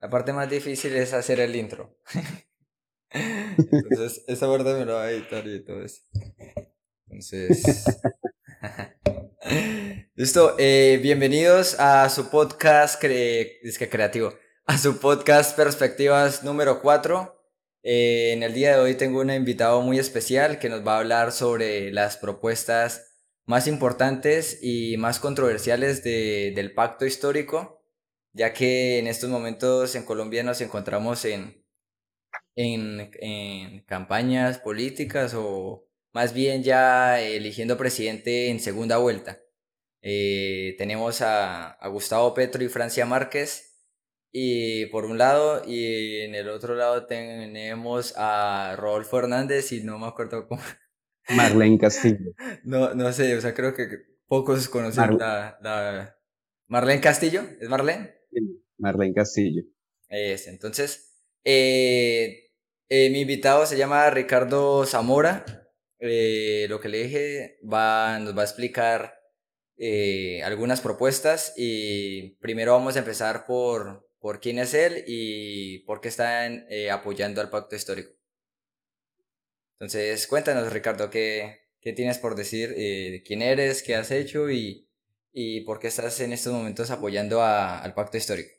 La parte más difícil es hacer el intro. Entonces, esa parte me lo va a editar y todo eso. Entonces. Listo, eh, bienvenidos a su podcast es que creativo, a su podcast Perspectivas número 4. Eh, en el día de hoy tengo un invitado muy especial que nos va a hablar sobre las propuestas más importantes y más controversiales del pacto histórico, ya que en estos momentos en Colombia nos encontramos en, en, campañas políticas o más bien ya eligiendo presidente en segunda vuelta. Eh, tenemos a, a Gustavo Petro y Francia Márquez y por un lado, y en el otro lado tenemos a Rodolfo Hernández y no me acuerdo cómo. Marlene Castillo. No, no sé, o sea, creo que pocos conocen la, la, Marlene Castillo, ¿es Marlene? Marlene Castillo. Es, entonces, eh, eh, mi invitado se llama Ricardo Zamora. Eh, lo que le dije va, nos va a explicar algunas propuestas y primero vamos a empezar por, por quién es él y por qué están eh, apoyando al pacto histórico. Entonces, cuéntanos, Ricardo, qué, qué tienes por decir, eh, quién eres, qué has hecho y, y, por qué estás en estos momentos apoyando al pacto histórico.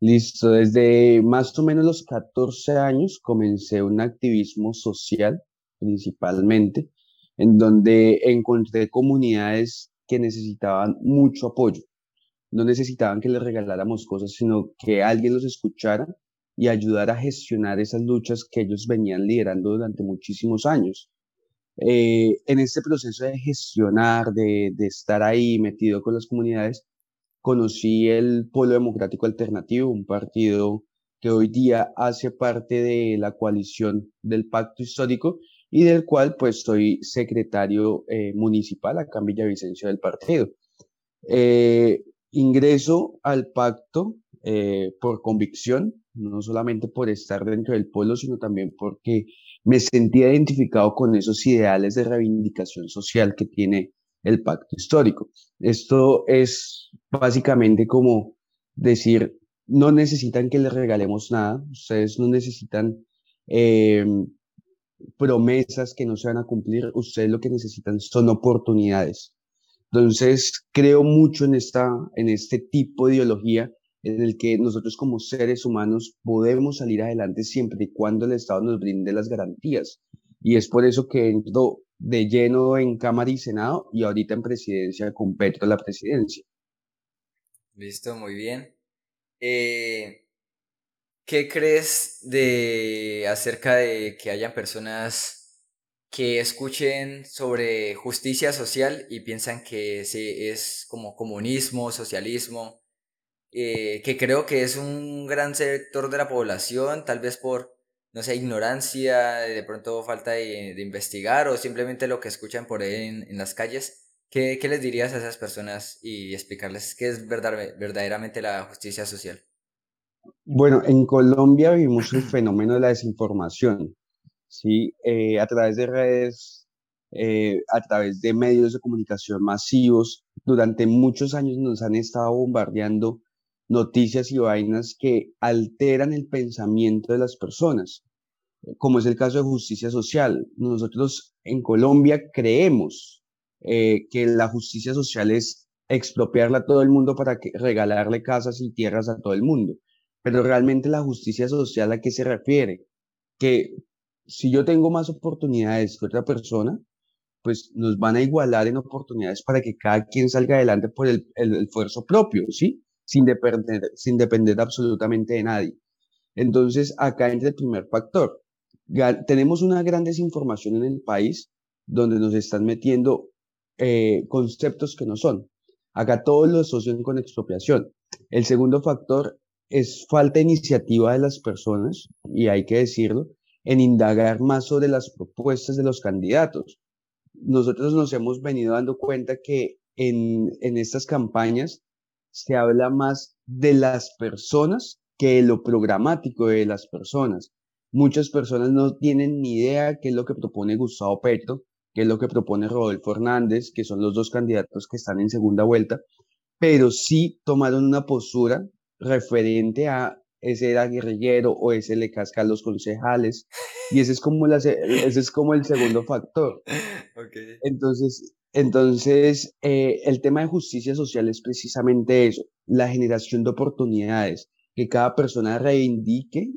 Listo, desde más o menos los 14 años comencé un activismo social, principalmente, en donde encontré comunidades que necesitaban mucho apoyo no necesitaban que les regaláramos cosas, sino que alguien los escuchara y ayudara a gestionar esas luchas que ellos venían liderando durante muchísimos años. Eh, en este proceso de gestionar, de, de estar ahí metido con las comunidades, conocí el Polo Democrático Alternativo, un partido que hoy día hace parte de la coalición del Pacto Histórico y del cual pues soy secretario eh, municipal acá en Villavicencio del partido. Eh, Ingreso al pacto eh, por convicción, no solamente por estar dentro del pueblo, sino también porque me sentía identificado con esos ideales de reivindicación social que tiene el pacto histórico. Esto es básicamente como decir, no necesitan que les regalemos nada, ustedes no necesitan eh, promesas que no se van a cumplir, ustedes lo que necesitan son oportunidades. Entonces, creo mucho en, esta, en este tipo de ideología en el que nosotros como seres humanos podemos salir adelante siempre y cuando el Estado nos brinde las garantías. Y es por eso que entro de lleno en Cámara y Senado y ahorita en presidencia con Petro la presidencia. Listo, muy bien. Eh, ¿Qué crees de acerca de que hayan personas que escuchen sobre justicia social y piensan que es como comunismo, socialismo, eh, que creo que es un gran sector de la población, tal vez por, no sé, ignorancia, de pronto falta de, investigar o simplemente lo que escuchan por ahí en, las calles. ¿Qué, ¿Qué, les dirías a esas personas y explicarles qué es verdaderamente la justicia social? Bueno, en Colombia vivimos el fenómeno de la desinformación. ¿sí? Eh, a través de redes, eh, a través de medios de comunicación masivos. Durante muchos años nos han estado bombardeando noticias y vainas que alteran el pensamiento de las personas, como es el caso de justicia social. Nosotros en Colombia creemos eh, que la justicia social es expropiarla a todo el mundo para que, regalarle casas y tierras a todo el mundo. Pero realmente la justicia social a qué se refiere? Que si yo tengo más oportunidades que otra persona, pues nos van a igualar en oportunidades para que cada quien salga adelante por el, esfuerzo propio, ¿sí? Sin depender, sin depender absolutamente de nadie. Entonces, acá entra el primer factor. tenemos una gran desinformación en el país donde nos están metiendo eh, conceptos que no son. Acá todos lo asocian con expropiación. El segundo factor es falta de iniciativa de las personas, y hay que decirlo, en indagar más sobre las propuestas de los candidatos. Nosotros nos hemos venido dando cuenta que en, en estas campañas se habla más de las personas que de lo programático de las personas. Muchas personas no tienen ni idea qué es lo que propone Gustavo Petro, qué es lo que propone Rodolfo Hernández, que son los dos candidatos que están en segunda vuelta, pero sí tomaron una postura referente a ese era guerrillero o ese le casca a los concejales. Y ese es como, la, ese es como el segundo factor. Entonces, entonces eh, el tema de justicia social es precisamente eso, la generación de oportunidades, que cada persona reivindique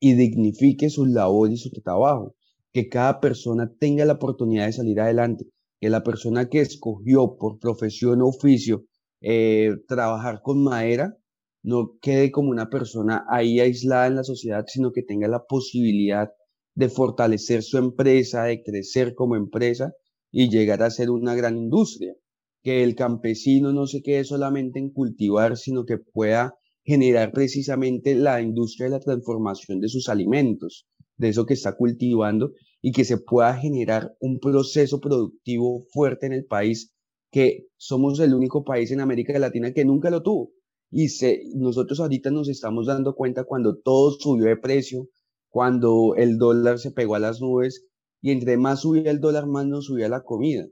y dignifique su labor y su trabajo, que cada persona tenga la oportunidad de salir adelante, que la persona que escogió por profesión o oficio eh, trabajar con madera no quede como una persona ahí aislada en la sociedad, sino que tenga la posibilidad de fortalecer su empresa, de crecer como empresa y llegar a ser una gran industria. Que el campesino no se quede solamente en cultivar, sino que pueda generar precisamente la industria de la transformación de sus alimentos, de eso que está cultivando y que se pueda generar un proceso productivo fuerte en el país, que somos el único país en América Latina que nunca lo tuvo. Y se, nosotros ahorita nos estamos dando cuenta cuando todo subió de precio, cuando el dólar se pegó a las nubes y entre más subía el dólar, más nos subía la comida.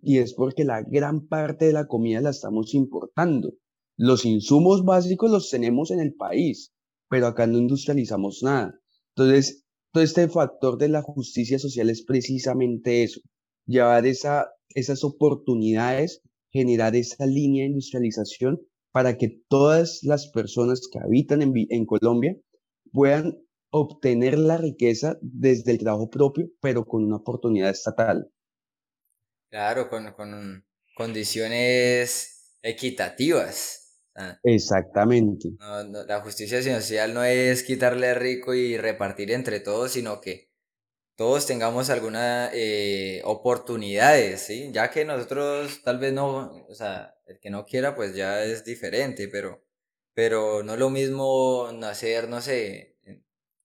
Y es porque la gran parte de la comida la estamos importando. Los insumos básicos los tenemos en el país, pero acá no industrializamos nada. Entonces, todo este factor de la justicia social es precisamente eso, llevar esa, esas oportunidades, generar esa línea de industrialización para que todas las personas que habitan en, en Colombia puedan obtener la riqueza desde el trabajo propio, pero con una oportunidad estatal. Claro, con, con condiciones equitativas. Exactamente. la justicia social no es quitarle rico y repartir entre todos, sino que todos tengamos alguna eh, oportunidades, ¿sí? Ya que nosotros tal vez no, o sea, el que no quiera pues ya es diferente, pero, pero no es lo mismo nacer, no sé,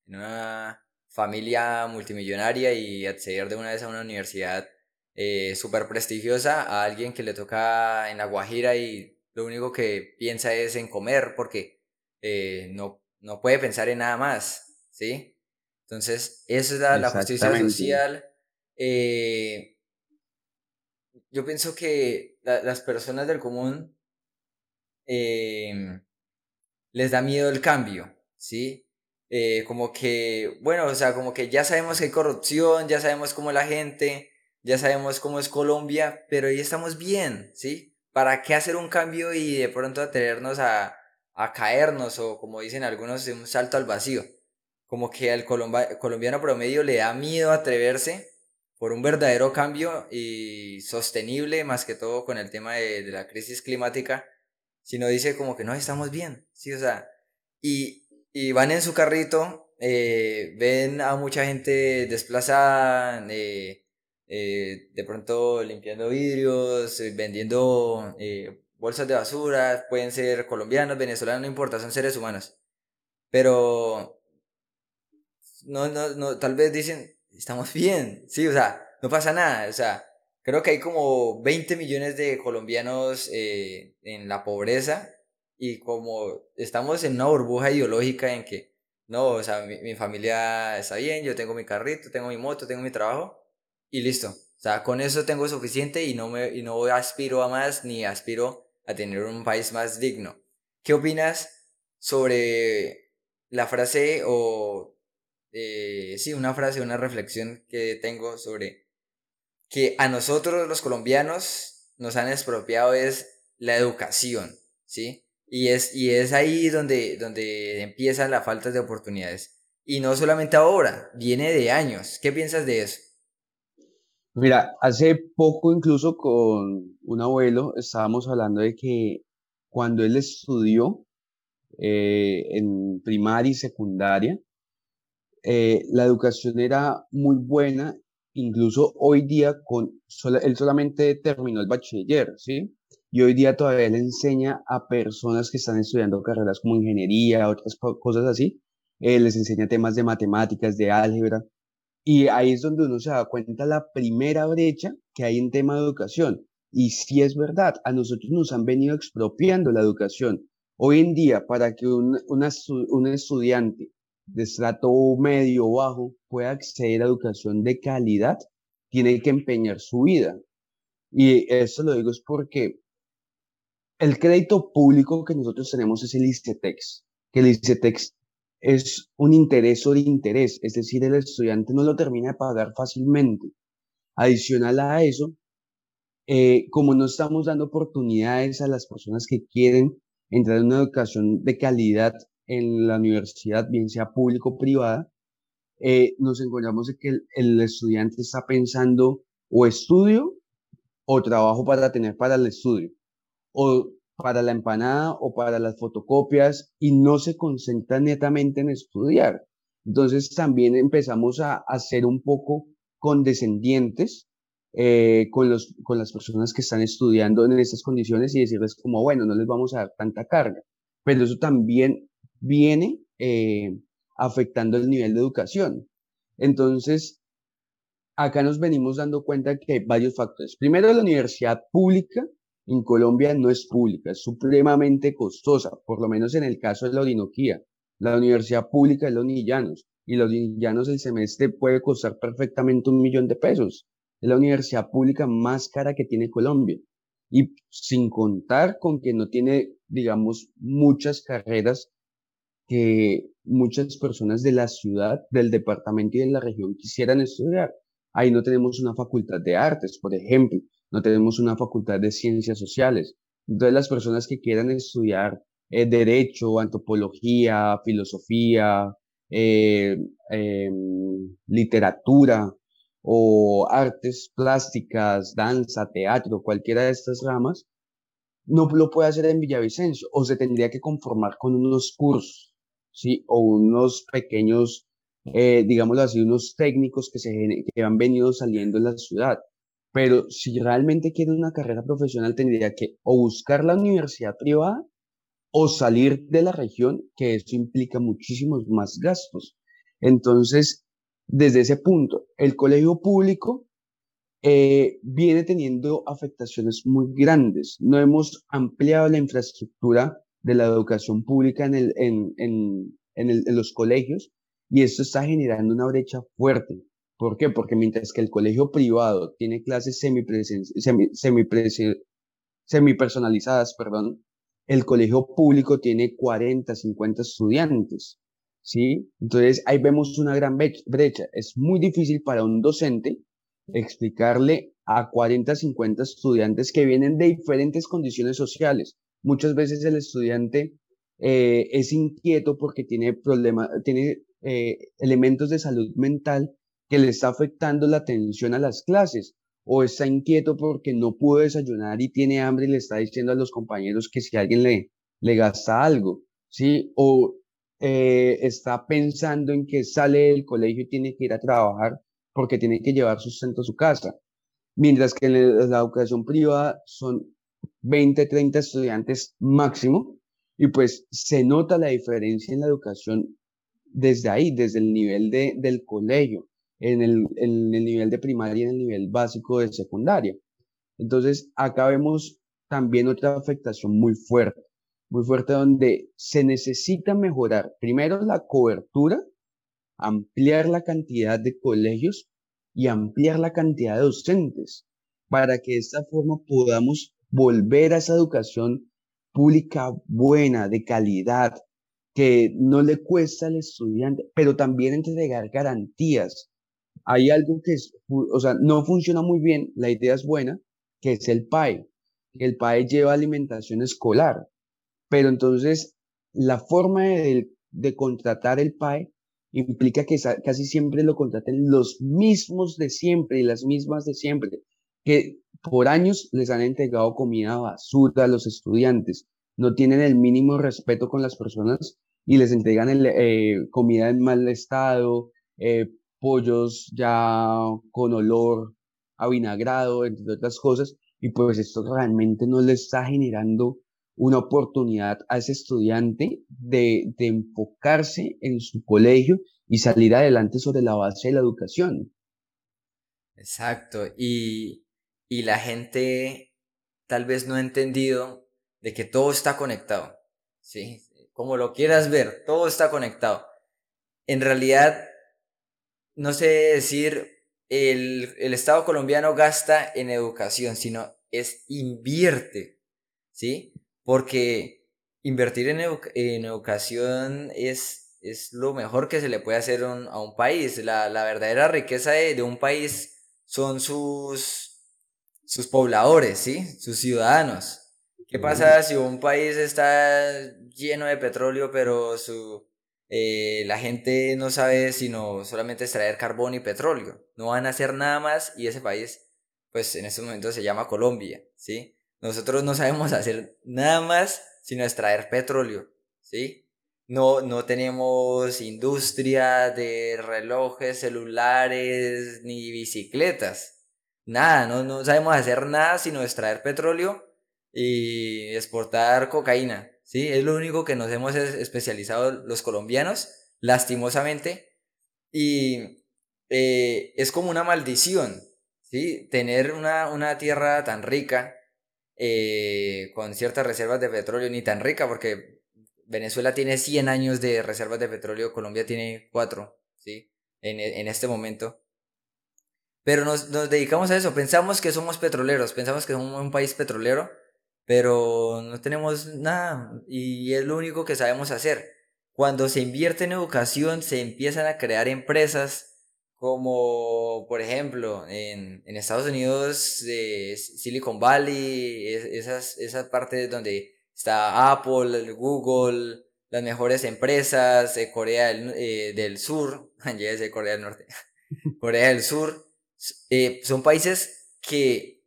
en, una familia multimillonaria y acceder de una vez a una universidad eh, súper prestigiosa a alguien que le toca en La Guajira y lo único que piensa es en comer porque eh, no, no puede pensar en nada más, ¿sí? Entonces, eso es la, justicia social. Eh, yo pienso que las personas del común em, les da miedo el cambio, ¿sí? Eh, como que, bueno, o sea, como que ya sabemos que hay corrupción, ya sabemos cómo la gente, ya sabemos cómo es Colombia, pero ahí estamos bien, ¿sí? ¿Para qué hacer un cambio y de pronto atrevernos a, a caernos o como dicen algunos, un salto al vacío? Como que al colombiano promedio le da miedo atreverse por un verdadero cambio y sostenible, más que todo con el tema de, la crisis climática, sino dice como que no, estamos bien, ¿sí? O sea, y, y van en su carrito, eh, ven a mucha gente desplazada, eh, eh, de pronto limpiando vidrios, vendiendo bolsas de basura, pueden ser colombianos, venezolanos, no importa, son seres humanos. Pero no, no, no, tal vez dicen, estamos bien, sí, o sea, no pasa nada, o sea, creo que hay como 20 millones de colombianos en la pobreza y como estamos en una burbuja ideológica en que, no, o sea, mi, mi familia está bien, yo tengo mi carrito, tengo mi moto, tengo mi trabajo, y listo. O sea, con eso tengo suficiente y no, me, y no aspiro a más ni aspiro a tener un país más digno. ¿Qué opinas sobre la frase o, eh, sí, una frase, una reflexión que tengo sobre que a nosotros los colombianos nos han expropiado es la educación, ¿sí? Y es, y es ahí donde, donde empieza la falta de oportunidades. Y no solamente ahora, viene de años. ¿Qué piensas de eso? Mira, hace poco incluso con un abuelo estábamos hablando de que cuando él estudió eh, en primaria y secundaria, eh, la educación era muy buena, incluso hoy día con, él solamente terminó el bachiller, ¿sí? Y hoy día todavía le enseña a personas que están estudiando carreras como ingeniería, otras cosas así, eh, les enseña temas de matemáticas, de álgebra, y ahí es donde uno se da cuenta la primera brecha que hay en tema de educación. Y si es verdad, a nosotros nos han venido expropiando la educación. Hoy en día, para que un, un estudiante de estrato medio o bajo pueda acceder a educación de calidad, tiene que empeñar su vida. Y eso lo digo es porque el crédito público que nosotros tenemos es el ICETEX, que el ICETEX es un interés sobre interés, es decir, el estudiante no lo termina de pagar fácilmente. Adicional a eso, eh, como no estamos dando oportunidades a las personas que quieren entrar en una educación de calidad en la universidad, bien sea público o privada, eh, nos encontramos de que el, estudiante está pensando o estudio o trabajo para tener para el estudio, o para la empanada o para las fotocopias, y no se concentra netamente en estudiar. Entonces también empezamos a, a ser un poco condescendientes eh, con, los, con las personas que están estudiando en estas condiciones y decirles como, bueno, no les vamos a dar tanta carga. Pero eso también viene eh, afectando el nivel de educación. Entonces, acá nos venimos dando cuenta que hay varios factores. Primero, la universidad pública en Colombia no es pública, es supremamente costosa, por lo menos en el caso de la Orinoquía. La universidad pública es los Nillanos y los Nillanos el semestre puede costar perfectamente un millón de pesos. Es la universidad pública más cara que tiene Colombia. Y sin contar con que no tiene, digamos, muchas carreras que muchas personas de la ciudad, del departamento y de la región quisieran estudiar. Ahí no tenemos una facultad de artes, por ejemplo, no tenemos una facultad de ciencias sociales. Entonces las personas que quieran estudiar eh, derecho, antropología, filosofía, eh, em, literatura, o artes plásticas, danza, teatro, cualquiera de estas ramas, no lo puede hacer en Villavicencio o se tendría que conformar con unos cursos, ¿sí? O unos pequeños, eh, digámoslo así, unos técnicos que, se, que han venido saliendo en la ciudad. Pero si realmente quiere una carrera profesional, tendría que o buscar la universidad privada o salir de la región, que eso implica muchísimos más gastos. Entonces, desde ese punto. El colegio público eh, viene teniendo afectaciones muy grandes. No hemos ampliado la infraestructura de la educación pública en, el, en, en, en, los colegios y esto está generando una brecha fuerte. ¿Por qué? Porque mientras que el colegio privado tiene clases semi, semi, semipersonalizadas, perdón, el colegio público tiene 40, 50 estudiantes. ¿sí? Entonces ahí vemos una gran brecha. Es muy difícil para un docente explicarle a 40, 50 estudiantes que vienen de diferentes condiciones sociales. Muchas veces el estudiante eh, es inquieto porque tiene problemas, tiene eh, elementos de salud mental que le está afectando la atención a las clases o está inquieto porque no pudo desayunar y tiene hambre y le está diciendo a los compañeros que si alguien le, le gasta algo, ¿sí? O eh, está pensando en que sale del colegio y tiene que ir a trabajar porque tiene que llevar sustento a su casa. Mientras que en la educación privada son 20, 30 estudiantes máximo y pues se nota la diferencia en la educación desde ahí, desde el nivel de, del colegio, en el, en el nivel de primaria y en el nivel básico de secundaria. Entonces, acá vemos también otra afectación muy fuerte muy fuerte donde se necesita mejorar primero la cobertura, ampliar la cantidad de colegios y ampliar la cantidad de docentes para que de esta forma podamos volver a esa educación pública buena, de calidad, que no le cuesta al estudiante, pero también entregar garantías. Hay algo que es, o sea, no funciona muy bien, la idea es buena, que es el PAE. El PAE lleva alimentación escolar, pero entonces, la forma de, contratar el PAE implica que casi siempre lo contraten los mismos de siempre y las mismas de siempre, que por años les han entregado comida basura a los estudiantes, no tienen el mínimo respeto con las personas y les entregan eh, comida en mal estado, eh, pollos ya con olor avinagrado, entre otras cosas, y pues esto realmente no les está generando una oportunidad a ese estudiante de, enfocarse en su colegio y salir adelante sobre la base de la educación. Exacto, y, y la gente tal vez no ha entendido de que todo está conectado, ¿sí? Como lo quieras ver, todo está conectado. En realidad, no sé decir, el, el Estado colombiano gasta en educación, sino es invierte, ¿sí? porque invertir en, educación es es lo mejor que se le puede hacer a un país. La, verdadera riqueza de, un país son sus, sus pobladores, ¿sí? Sus ciudadanos. ¿Qué pasa si un país está lleno de petróleo, pero su, eh, la gente no sabe sino solamente extraer carbón y petróleo? No van a hacer nada más y ese país, pues en este momento se llama Colombia, ¿sí? Nosotros no sabemos hacer nada más sino extraer petróleo, ¿sí? No, no tenemos industria de relojes, celulares, ni bicicletas. Nada, no, no sabemos hacer nada sino extraer petróleo y exportar cocaína, ¿sí? Es lo único que nos hemos especializado los colombianos, lastimosamente, y eh, es como una maldición, ¿sí? Tener una, una tierra tan rica, eh, con ciertas reservas de petróleo, ni tan rica, porque Venezuela tiene 100 años de reservas de petróleo, Colombia tiene 4, ¿sí? En, en este momento. Pero nos, nos, dedicamos a eso, pensamos que somos petroleros, pensamos que somos un país petrolero, pero no tenemos nada y es lo único que sabemos hacer. Cuando se invierte en educación, se empiezan a crear empresas como, por ejemplo, en, en Estados Unidos, de Silicon Valley, esas, esas partes donde está Apple, Google, las mejores empresas, de Corea del, eh, del Sur, ya Corea del Norte, Corea del Sur, eh, son países que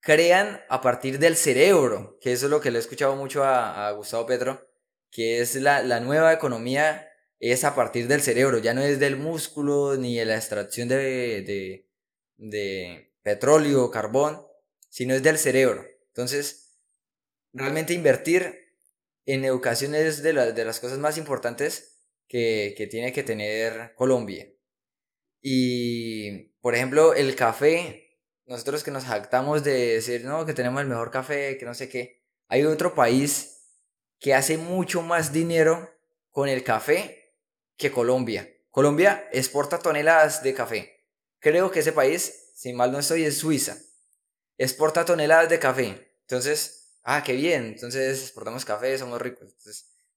crean a partir del cerebro, que eso es lo que le he escuchado mucho a, Gustavo Petro, que es la, nueva economía es a partir del cerebro, ya no es del músculo ni de la extracción de, de, petróleo, carbón, sino es del cerebro. Entonces, realmente invertir en educación es de, de las cosas más importantes que, que tiene que tener Colombia. Y, por ejemplo, el café nosotros que nos jactamos de decir, no, que tenemos el mejor café, que no sé qué, hay otro país que hace mucho más dinero con el café que Colombia. Colombia exporta toneladas de café. Creo que ese país, si mal no estoy, es Suiza. Exporta toneladas de café. Entonces, ah, qué bien. Entonces exportamos café, somos ricos.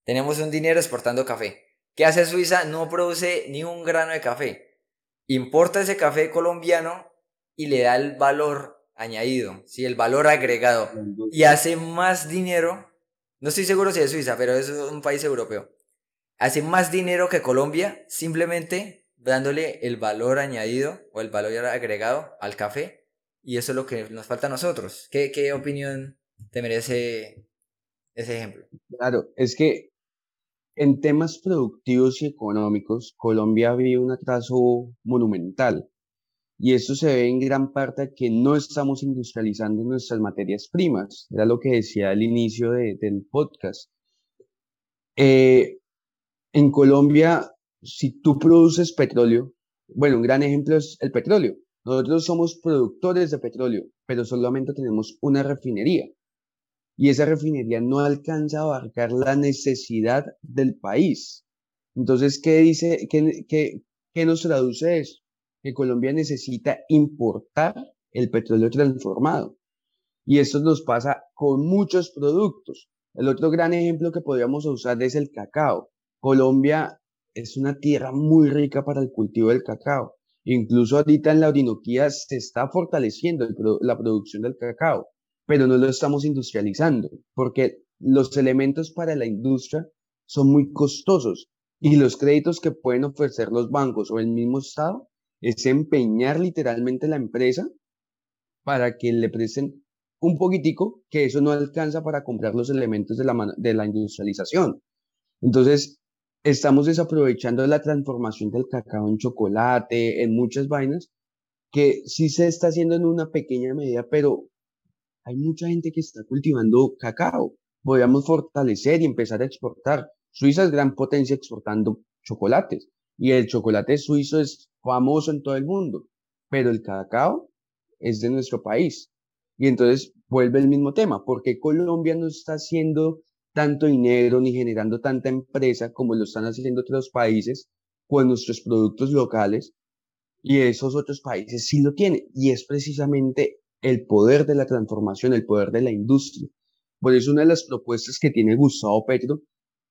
Tenemos un dinero exportando café. ¿Qué hace Suiza? No produce ni un grano de café. Importa ese café colombiano y le da el valor añadido, ¿sí? el valor agregado, y hace más dinero, no estoy seguro si es Suiza, pero es un país europeo, hace más dinero que Colombia simplemente dándole el valor añadido o el valor agregado al café, y eso es lo que nos falta a nosotros. ¿Qué, qué opinión te merece ese ejemplo? Claro, es que en temas productivos y económicos, Colombia vive un atraso monumental. Y esto se ve en gran parte a que no estamos industrializando nuestras materias primas. Era lo que decía al inicio del podcast. Eh, en Colombia, si tú produces petróleo, bueno, un gran ejemplo es el petróleo. Nosotros somos productores de petróleo, pero solamente tenemos una refinería. Y esa refinería no alcanza a abarcar la necesidad del país. Entonces, ¿qué dice, qué, qué, qué nos traduce eso? Que Colombia necesita importar el petróleo transformado. Y esto nos pasa con muchos productos. El otro gran ejemplo que podríamos usar es el cacao. Colombia es una tierra muy rica para el cultivo del cacao. Incluso ahorita en la Orinoquía se está fortaleciendo la producción del cacao, pero no lo estamos industrializando porque los elementos para la industria son muy costosos y los créditos que pueden ofrecer los bancos o el mismo Estado es empeñar literalmente la empresa para que le presten un poquitico, que eso no alcanza para comprar los elementos de la, de la industrialización. Entonces, estamos desaprovechando la transformación del cacao en chocolate, en muchas vainas, que sí se está haciendo en una pequeña medida, pero hay mucha gente que está cultivando cacao. Podríamos fortalecer y empezar a exportar. Suiza es gran potencia exportando chocolates y el chocolate suizo es famoso en todo el mundo, pero el cacao es de nuestro país. Y entonces vuelve el mismo tema, porque Colombia no está haciendo tanto dinero ni generando tanta empresa como lo están haciendo otros países con nuestros productos locales y esos otros países sí lo tienen y es precisamente el poder de la transformación, el poder de la industria. Por eso una de las propuestas que tiene Gustavo Petro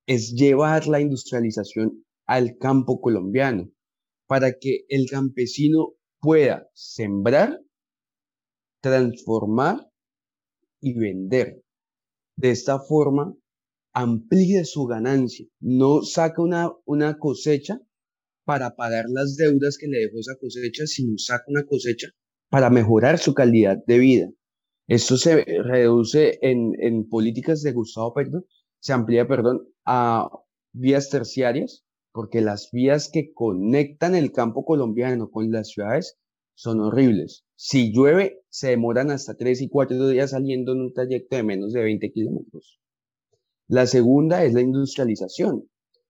es llevar la industrialización al campo colombiano para que el campesino pueda sembrar, transformar y vender. De esta forma, amplíe su ganancia, no saca una, una cosecha para pagar las deudas que le dejó esa cosecha, sino saca una cosecha para mejorar su calidad de vida. Esto se reduce en, en políticas de Gustavo Petro, se amplía, perdón, a vías terciarias, porque las vías que conectan el campo colombiano con las ciudades son horribles. Si llueve, se demoran hasta tres y cuatro días saliendo en un trayecto de menos de 20 kilómetros. La segunda es la industrialización.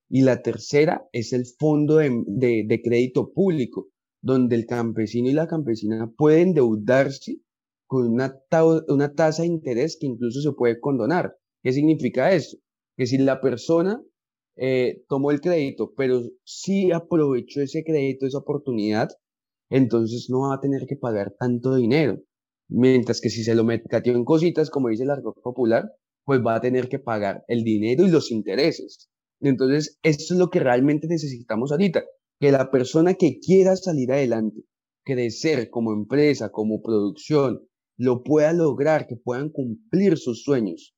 Y la tercera es el fondo de, crédito público, donde el campesino y la campesina pueden endeudarse con una, una tasa de interés que incluso se puede condonar. ¿Qué significa eso? Que si la persona eh, tomó el crédito, pero sí aprovechó ese crédito, esa oportunidad, entonces no va a tener que pagar tanto dinero. Mientras que si se lo metió en cositas, como dice el argot popular, pues va a tener que pagar el dinero y los intereses. Entonces, esto es lo que realmente necesitamos ahorita, que la persona que quiera salir adelante, crecer como empresa, como producción, lo pueda lograr, que puedan cumplir sus sueños.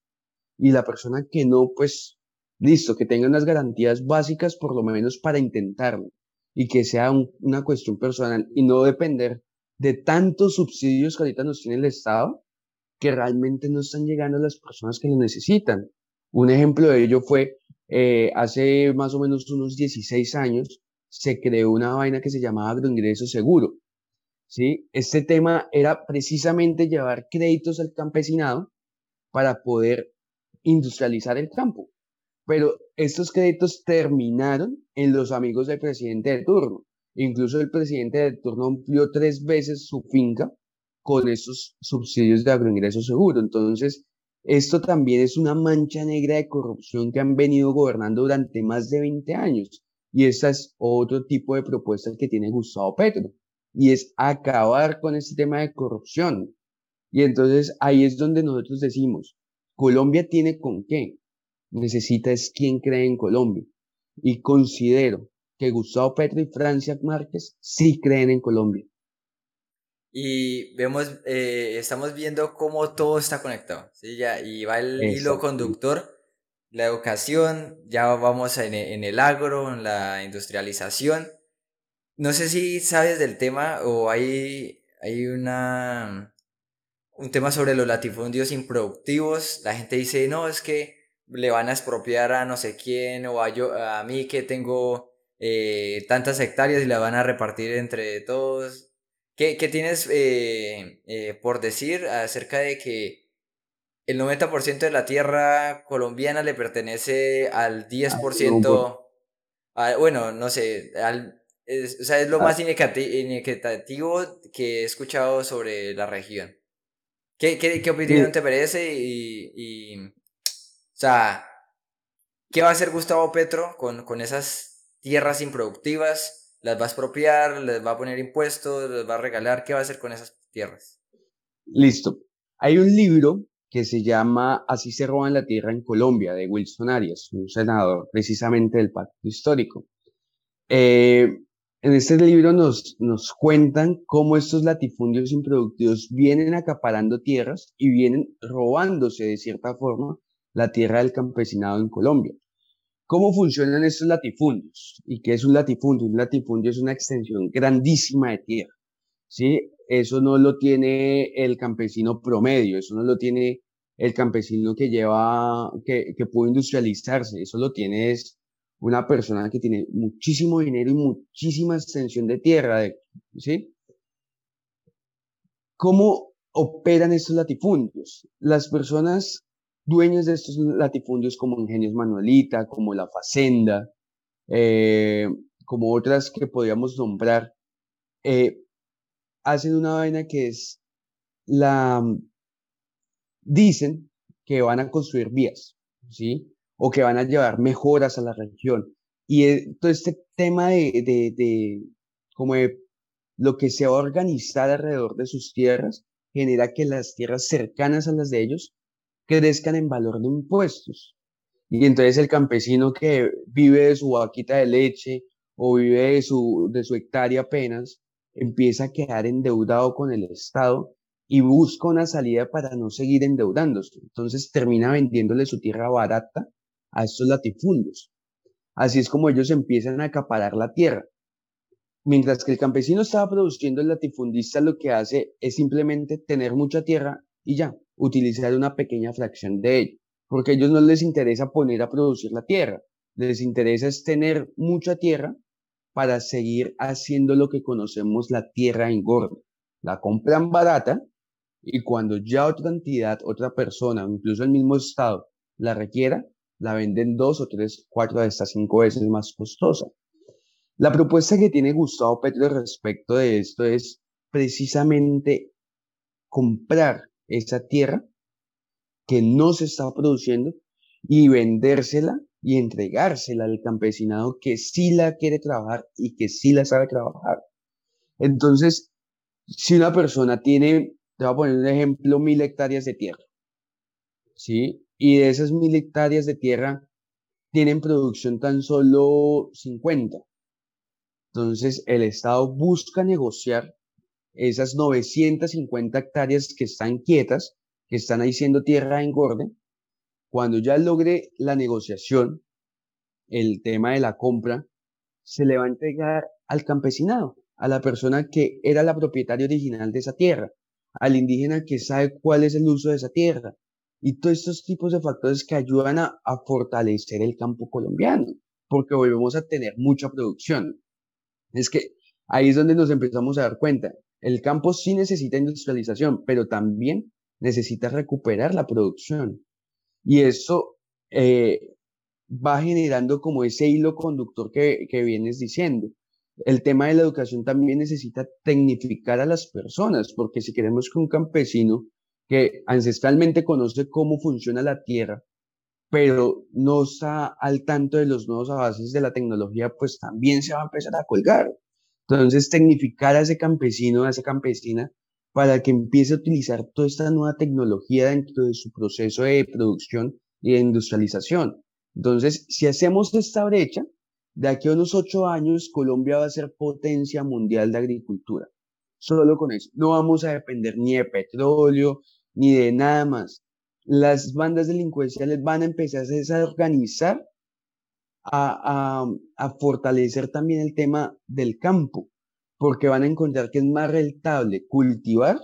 Y la persona que no, pues, listo, que tenga unas garantías básicas por lo menos para intentarlo y que sea una cuestión personal y no depender de tantos subsidios que ahorita nos tiene el Estado que realmente no están llegando a las personas que lo necesitan. Un ejemplo de ello fue eh, hace más o menos unos 16 años se creó una vaina que se llamaba agroingreso seguro. ¿sí? Este tema era precisamente llevar créditos al campesinado para poder industrializar el campo. Pero estos créditos terminaron en los amigos del presidente de turno. Incluso el presidente de turno amplió tres veces su finca con esos subsidios de agroingreso seguro. Entonces, esto también es una mancha negra de corrupción que han venido gobernando durante más de 20 años. Y ese es otro tipo de propuesta que tiene Gustavo Petro. Y es acabar con este tema de corrupción. Y entonces ahí es donde nosotros decimos, Colombia tiene con qué necesita es quien cree en Colombia. Y considero que Gustavo Petro y Francia Márquez sí creen en Colombia. Y vemos, eh, estamos viendo cómo todo está conectado, ¿sí? Ya, y va el hilo conductor, la educación, ya vamos en, en el agro, en la industrialización. No sé si sabes del tema o hay, hay una, un tema sobre los latifundios improductivos. La gente dice, no, es que le van a expropiar a no sé quién o a, yo, a mí que tengo eh, tantas hectáreas y la van a repartir entre todos. ¿Qué, qué tienes eh, eh, por decir acerca de que el 90% de la tierra colombiana le pertenece al 10%? bueno, no sé, al, es, o sea, es lo ah. más inequitativo que he escuchado sobre la región. ¿Qué, qué, qué opinión te parece? Y, y, o sea, ¿qué va a hacer Gustavo Petro con, con esas tierras improductivas? ¿Las va a expropiar? ¿Les va a poner impuestos? ¿Les va a regalar? ¿Qué va a hacer con esas tierras? Listo. Hay un libro que se llama Así se roban la tierra en Colombia, de Wilson Arias, un senador precisamente del Pacto Histórico. Eh, en este libro nos, nos cuentan cómo estos latifundios improductivos vienen acaparando tierras y vienen robándose de cierta forma la tierra del campesinado en Colombia. ¿Cómo funcionan estos latifundios? ¿Y qué es un latifundio? Un latifundio es una extensión grandísima de tierra. ¿sí? Eso no lo tiene el campesino promedio, eso no lo tiene el campesino que lleva, que, que pudo industrializarse, eso lo tiene es una persona que tiene muchísimo dinero y muchísima extensión de tierra, ¿sí? ¿Cómo operan estos latifundios? Las personas dueños de estos latifundios como Ingenios Manuelita, como La Facenda, eh, como otras que podríamos nombrar, eh, hacen una vaina que es la... Dicen que van a construir vías, ¿sí? O que van a llevar mejoras a la región. Y eh, todo este tema de, de, de, como de lo que se va a organizar alrededor de sus tierras, genera que las tierras cercanas a las de ellos crezcan en valor de impuestos. Y entonces el campesino que vive de su vaquita de leche o vive de su, de su hectárea apenas, empieza a quedar endeudado con el Estado y busca una salida para no seguir endeudándose. Entonces termina vendiéndole su tierra barata a estos latifundios. Así es como ellos empiezan a acaparar la tierra. Mientras que el campesino estaba produciendo, el latifundista lo que hace es simplemente tener mucha tierra y ya, utilizar una pequeña fracción de ella. Porque a ellos no les interesa poner a producir la tierra, les interesa es tener mucha tierra para seguir haciendo lo que conocemos la tierra engorda. La compran barata y cuando ya otra entidad, otra persona, incluso el mismo Estado, la requiera, la venden dos o tres, cuatro estas cinco veces más costosa. La propuesta que tiene Gustavo Petro respecto de esto es precisamente comprar esa tierra que no se está produciendo y vendérsela y entregársela al campesinado que sí la quiere trabajar y que sí la sabe trabajar. Entonces, si una persona tiene, te voy a poner un ejemplo, mil hectáreas de tierra, ¿sí? Y de esas mil hectáreas de tierra tienen producción tan solo 50. Entonces, el Estado busca negociar esas 950 hectáreas que están quietas, que están ahí siendo tierra engorde, cuando ya logre la negociación, el tema de la compra, se le va a entregar al campesinado, a la persona que era la propietaria original de esa tierra, al indígena que sabe cuál es el uso de esa tierra, y todos estos tipos de factores que ayudan a, a fortalecer el campo colombiano, porque volvemos a tener mucha producción. Es que ahí es donde nos empezamos a dar cuenta. El campo sí necesita industrialización, pero también necesita recuperar la producción. Y eso eh, va generando como ese hilo conductor que, que vienes diciendo. El tema de la educación también necesita tecnificar a las personas, porque si queremos que un campesino que ancestralmente conoce cómo funciona la tierra, pero no está al tanto de los nuevos avances de la tecnología, pues también se va a empezar a colgar. Entonces, tecnificar a ese campesino, a esa campesina, para que empiece a utilizar toda esta nueva tecnología dentro de su proceso de producción y de industrialización. Entonces, si hacemos esta brecha, de aquí a unos ocho años Colombia va a ser potencia mundial de agricultura. Solo con eso. No vamos a depender ni de petróleo, ni de nada más. Las bandas delincuenciales van a empezar a organizar, a, a, a fortalecer también el tema del campo porque van a encontrar que es más rentable cultivar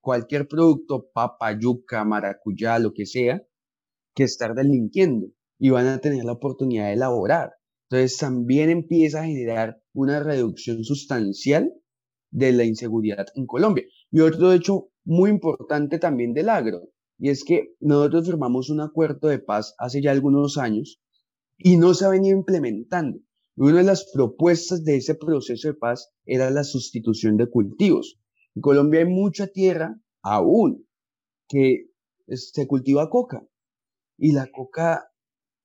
cualquier producto, papa, yuca, maracuyá, lo que sea, que estar delinquiendo y van a tener la oportunidad de elaborar. Entonces también empieza a generar una reducción sustancial de la inseguridad en Colombia. Y otro hecho muy importante también del agro, y es que nosotros firmamos un acuerdo de paz hace ya algunos años y no se ha venido implementando. Una de las propuestas de ese proceso de paz era la sustitución de cultivos. En Colombia hay mucha tierra aún que se cultiva coca y la coca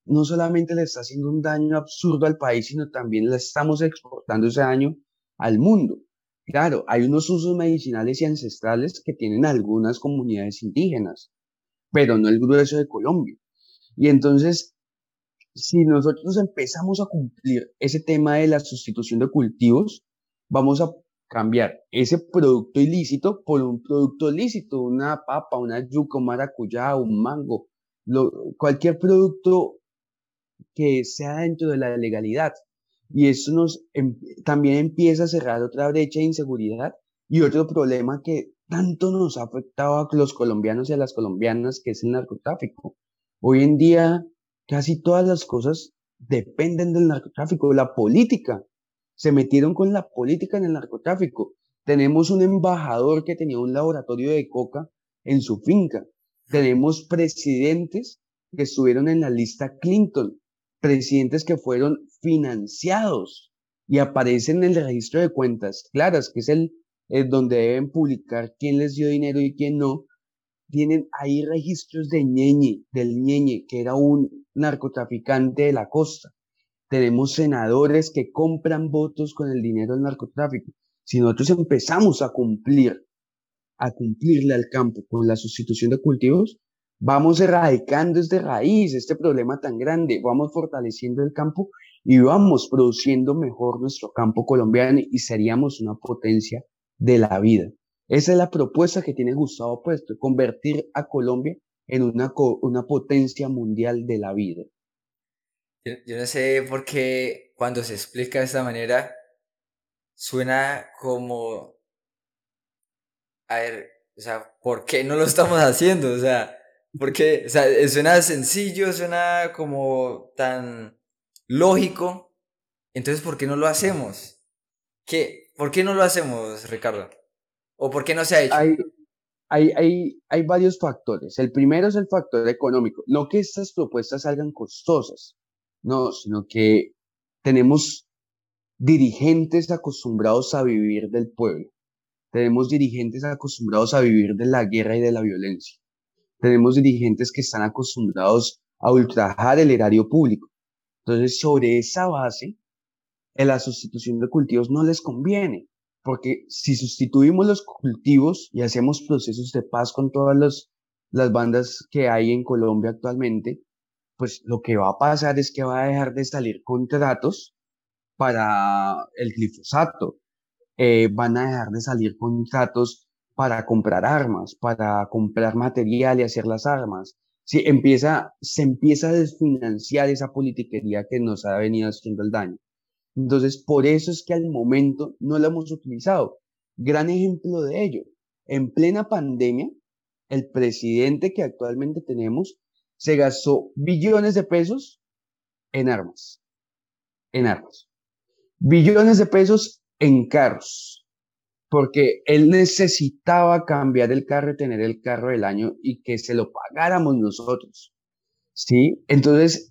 no solamente le está haciendo un daño absurdo al país, sino también la estamos exportando ese daño al mundo. Claro, hay unos usos medicinales y ancestrales que tienen algunas comunidades indígenas, pero no el grueso de Colombia. Y entonces si nosotros empezamos a cumplir ese tema de la sustitución de cultivos, vamos a cambiar ese producto ilícito por un producto lícito, una papa, una yuca, un maracuyá, un mango, cualquier producto que sea dentro de la legalidad. Y eso nos em, también empieza a cerrar otra brecha de inseguridad y otro problema que tanto nos ha afectado a los colombianos y a las colombianas, que es el narcotráfico. Hoy en día Casi todas las cosas dependen del narcotráfico, de la política. Se metieron con la política en el narcotráfico. Tenemos un embajador que tenía un laboratorio de coca en su finca. Tenemos presidentes que estuvieron en la lista Clinton, presidentes que fueron financiados y aparecen en el registro de cuentas claras, que es el, el donde deben publicar quién les dio dinero y quién no, tienen ahí registros de Ñeñe, del Ñeñe, que era un narcotraficante de la costa. Tenemos senadores que compran votos con el dinero del narcotráfico. Si nosotros empezamos a cumplir, a cumplirle al campo con la sustitución de cultivos, vamos erradicando desde raíz este problema tan grande, vamos fortaleciendo el campo y vamos produciendo mejor nuestro campo colombiano y seríamos una potencia de la vida. Esa es la propuesta que tiene Gustavo Puesto, convertir a Colombia en una, una potencia mundial de la vida. Yo, yo, no sé por qué cuando se explica de esta manera suena como... A ver, o sea, ¿por qué no lo estamos haciendo? O sea, porque, o sea, suena sencillo, suena como tan lógico. Entonces, ¿por qué no lo hacemos? ¿Qué? ¿Por qué no lo hacemos, Ricardo? ¿O por qué no se ha hecho? Hay, hay, hay, hay varios factores. El primero es el factor económico. No que estas propuestas salgan costosas, no, sino que tenemos dirigentes acostumbrados a vivir del pueblo. Tenemos dirigentes acostumbrados a vivir de la guerra y de la violencia. Tenemos dirigentes que están acostumbrados a ultrajar el erario público. Entonces, sobre esa base, en la sustitución de cultivos no les conviene, porque si sustituimos los cultivos y hacemos procesos de paz con todas las, las bandas que hay en Colombia actualmente, pues lo que va a pasar es que va a dejar de salir contratos para el glifosato, eh, van a dejar de salir contratos para comprar armas, para comprar material y hacer las armas. Si empieza, se empieza a desfinanciar esa politiquería que nos ha venido haciendo el daño. Entonces, por eso es que al momento no la hemos utilizado. Gran ejemplo de ello. En plena pandemia, el presidente que actualmente tenemos se gastó billones de pesos en armas. En armas. Billones de pesos en carros, porque él necesitaba cambiar el carro y tener el carro del año y que se lo pagáramos nosotros. ¿Sí? Entonces,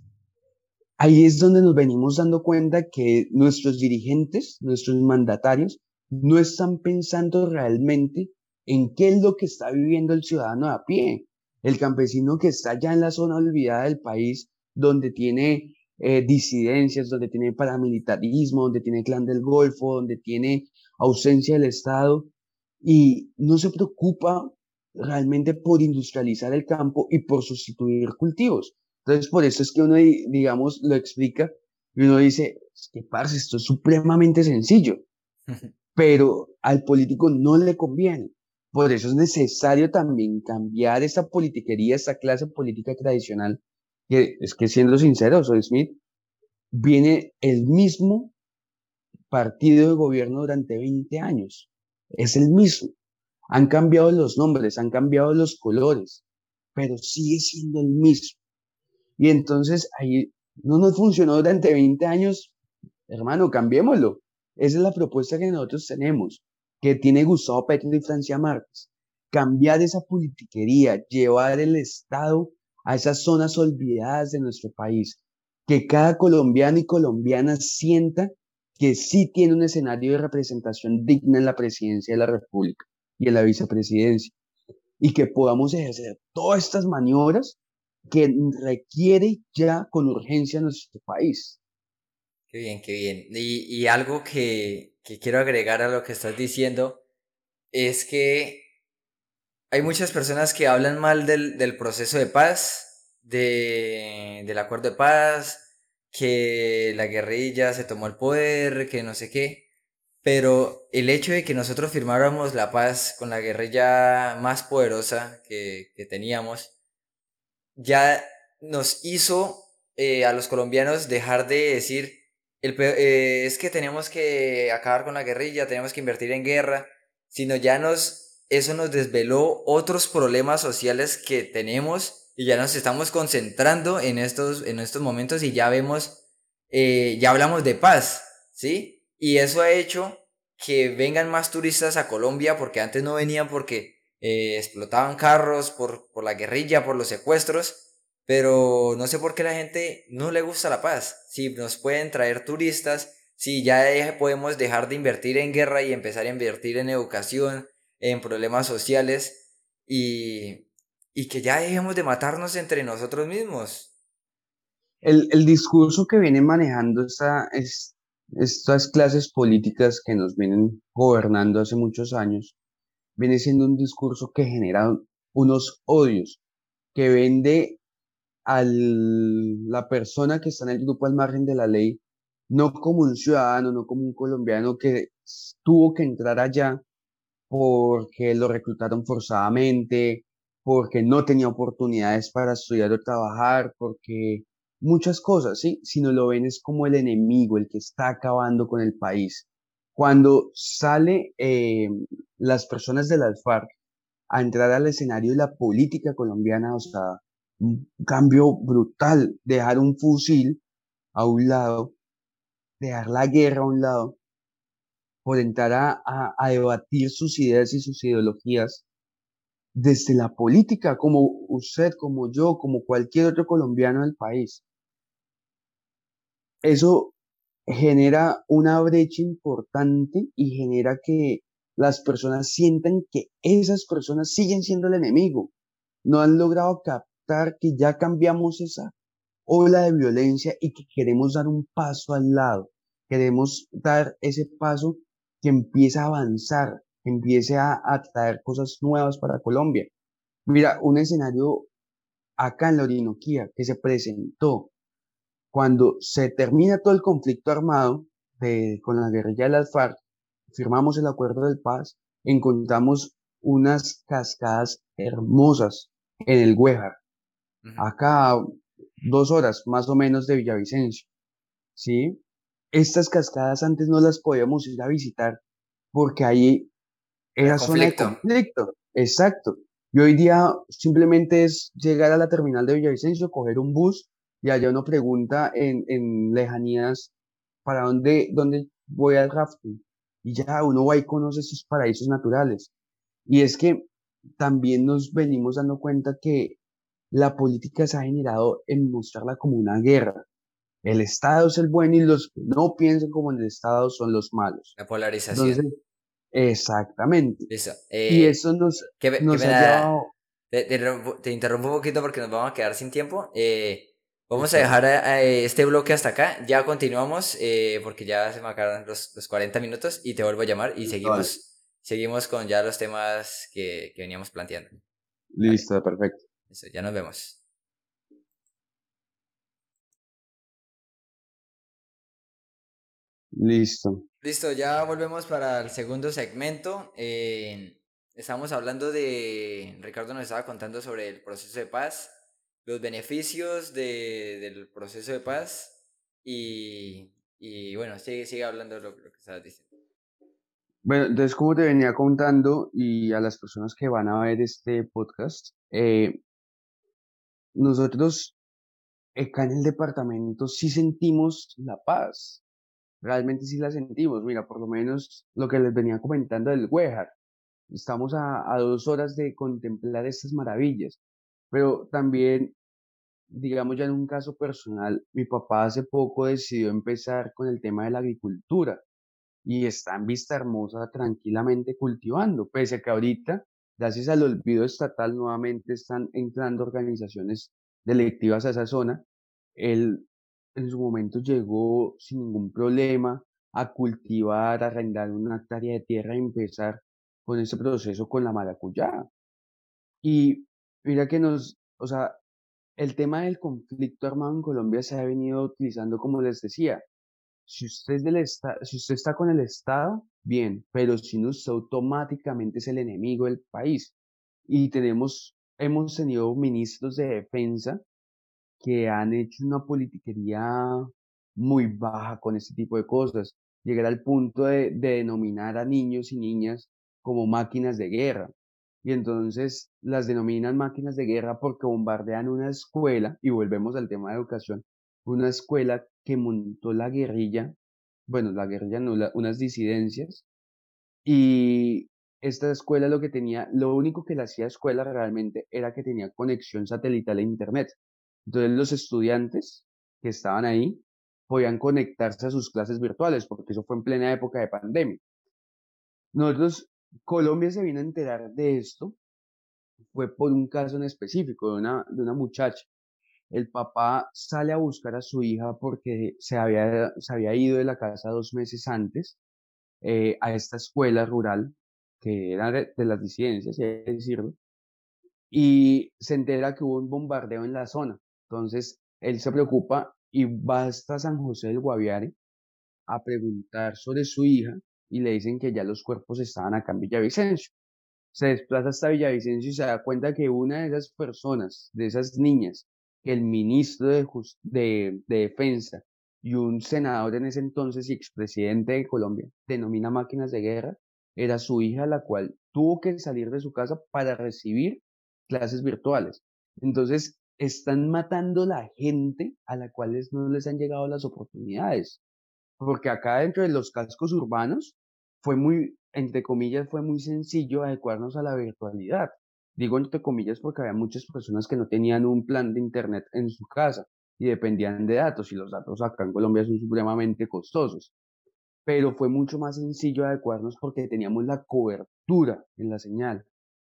ahí es donde nos venimos dando cuenta que nuestros dirigentes, nuestros mandatarios, no están pensando realmente en qué es lo que está viviendo el ciudadano a pie, el campesino que está ya en la zona olvidada del país, donde tiene eh, disidencias, donde tiene paramilitarismo, donde tiene clan del Golfo, donde tiene ausencia del Estado y no se preocupa realmente por industrializar el campo y por sustituir cultivos. Entonces, por eso es que uno, digamos, lo explica y uno dice, es que parce, esto es supremamente sencillo, pero al político no le conviene. Por eso es necesario también cambiar esa politiquería, esa clase política tradicional es que siendo sincero, soy Smith, viene el mismo partido de gobierno durante 20 años. Es el mismo. Han cambiado los nombres, han cambiado los colores, pero sigue siendo el mismo. Y entonces ahí no nos funcionó durante 20 años. Hermano, cambiémoslo. Esa es la propuesta que nosotros tenemos, que tiene Gustavo Petro y Francia Márquez. Cambiar esa politiquería, llevar el Estado a esas zonas olvidadas de nuestro país, que cada colombiano y colombiana sienta que sí tiene un escenario de representación digna en la presidencia de la República y en la vicepresidencia, y que podamos ejercer todas estas maniobras que requiere ya con urgencia nuestro país. Qué bien, qué bien. Y, algo que, que quiero agregar a lo que estás diciendo es que hay muchas personas que hablan mal del, del proceso de paz, de, del acuerdo de paz, que la guerrilla se tomó el poder, que no sé qué. Pero el hecho de que nosotros firmáramos la paz con la guerrilla más poderosa que, que teníamos, ya nos hizo eh, a los colombianos dejar de decir, el, eh, es que tenemos que acabar con la guerrilla, tenemos que invertir en guerra, sino ya nos eso nos desveló otros problemas sociales que tenemos y ya nos estamos concentrando en estos, en estos momentos y ya vemos, eh, ya hablamos de paz, ¿sí? Y eso ha hecho que vengan más turistas a Colombia porque antes no venían porque eh, explotaban carros por, por la guerrilla, por los secuestros, pero no sé por qué la gente no le gusta la paz. Si nos pueden traer turistas, si ya podemos dejar de invertir en guerra y empezar a invertir en educación, en problemas sociales y, y que ya dejemos de matarnos entre nosotros mismos. El, el discurso que viene manejando esta, es, estas clases políticas que nos vienen gobernando hace muchos años, viene siendo un discurso que genera unos odios, que vende a la persona que está en el grupo al margen de la ley, no como un ciudadano, no como un colombiano que tuvo que entrar allá porque lo reclutaron forzadamente, porque no tenía oportunidades para estudiar o trabajar, porque muchas cosas, ¿sí? Sino lo ven es como el enemigo, el que está acabando con el país. Cuando sale eh, las personas de las FARC a entrar al escenario de la política colombiana, o sea, un cambio brutal, dejar un fusil a un lado, dejar la guerra a un lado, por entrar a, a debatir sus ideas y sus ideologías desde la política, como usted, como yo, como cualquier otro colombiano del país. Eso genera una brecha importante y genera que las personas sientan que esas personas siguen siendo el enemigo. No han logrado captar que ya cambiamos esa ola de violencia y que queremos dar un paso al lado. Queremos dar ese paso que empiece a avanzar, que empiece a, traer cosas nuevas para Colombia. Mira, un escenario acá en la Orinoquía que se presentó cuando se termina todo el conflicto armado de, con la guerrilla de las FARC, firmamos el acuerdo de paz, encontramos unas cascadas hermosas en el Güejar, acá dos horas más o menos de Villavicencio, ¿sí? Estas cascadas antes no las podíamos ir a visitar porque ahí era zona de conflicto, exacto. Y hoy día simplemente es llegar a la terminal de Villavicencio, coger un bus y allá uno pregunta en, en lejanías para dónde, dónde voy al rafting. Y ya uno va y conoce esos paraísos naturales. Y es que también nos venimos dando cuenta que la política se ha generado en mostrarla como una guerra. El Estado es el bueno y los que no piensan como en el Estado son los malos. La polarización. exactamente. y eh, eso nos, nos ha llevado... Te, interrumpo un poquito porque nos vamos a quedar sin tiempo. Eh, Vamos a dejar este bloque hasta acá. Ya continuamos eh, porque ya se me los, los, 40 minutos y te vuelvo a llamar y seguimos, seguimos con ya los temas que, que veníamos planteando. Listo, perfecto. Listo, ya nos vemos. Listo. Listo, ya volvemos para el segundo segmento. Eh, estamos hablando de, Ricardo nos estaba contando sobre el proceso de paz los beneficios de, del proceso de paz y, y bueno, sigue, sigue hablando de lo, que estabas diciendo. Bueno, entonces como te venía contando y a las personas que van a ver este podcast, eh, nosotros acá en el departamento sí sentimos la paz, realmente sí la sentimos, mira, por lo menos lo que les venía comentando del Huejar, estamos a, a dos horas de contemplar estas maravillas, pero también digamos ya en un caso personal, mi papá hace poco decidió empezar con el tema de la agricultura y está en Vista Hermosa tranquilamente cultivando, pese a que ahorita, gracias al olvido estatal, nuevamente están entrando organizaciones delictivas a esa zona. Él en su momento llegó sin ningún problema a cultivar, a arrendar una hectárea de tierra y empezar con ese proceso con la maracuyá. Y mira que nos, o sea, el tema del conflicto armado en Colombia se ha venido utilizando, como les decía, si usted, es del si usted está con el Estado, bien, pero si no, usted automáticamente es el enemigo del país. Y tenemos, hemos tenido ministros de defensa que han hecho una politiquería muy baja con este tipo de cosas. Llegar al punto de denominar a niños y niñas como máquinas de guerra y entonces las denominan máquinas de guerra porque bombardean una escuela, y volvemos al tema de educación, una escuela que montó la guerrilla, bueno, la guerrilla no, unas disidencias, y esta escuela lo que tenía, lo único que la hacía escuela realmente era que tenía conexión satelital a internet. Entonces los estudiantes que estaban ahí podían conectarse a sus clases virtuales, porque eso fue en plena época de pandemia. Nosotros Colombia se vino a enterar de esto, fue por un caso en específico de una, de una muchacha. El papá sale a buscar a su hija porque se había, se había ido de la casa dos meses antes eh, a esta escuela rural, que era de, las disidencias, hay decirlo. y se entera que hubo un bombardeo en la zona. Entonces, él se preocupa y va hasta San José del Guaviare a preguntar sobre su hija y le dicen que ya los cuerpos estaban acá en Villavicencio. Se desplaza hasta Villavicencio y se da cuenta que una de esas personas, de esas niñas, que el ministro de, de, de Defensa y un senador en ese entonces y expresidente de Colombia denomina máquinas de guerra, era su hija la cual tuvo que salir de su casa para recibir clases virtuales. Entonces, están matando la gente a la cual no les han llegado las oportunidades. Porque acá dentro de los cascos urbanos fue muy, entre comillas, fue muy sencillo adecuarnos a la virtualidad. Digo entre comillas porque había muchas personas que no tenían un plan de internet en su casa y dependían de datos y los datos acá en Colombia son supremamente costosos. Pero fue mucho más sencillo adecuarnos porque teníamos la cobertura en la señal.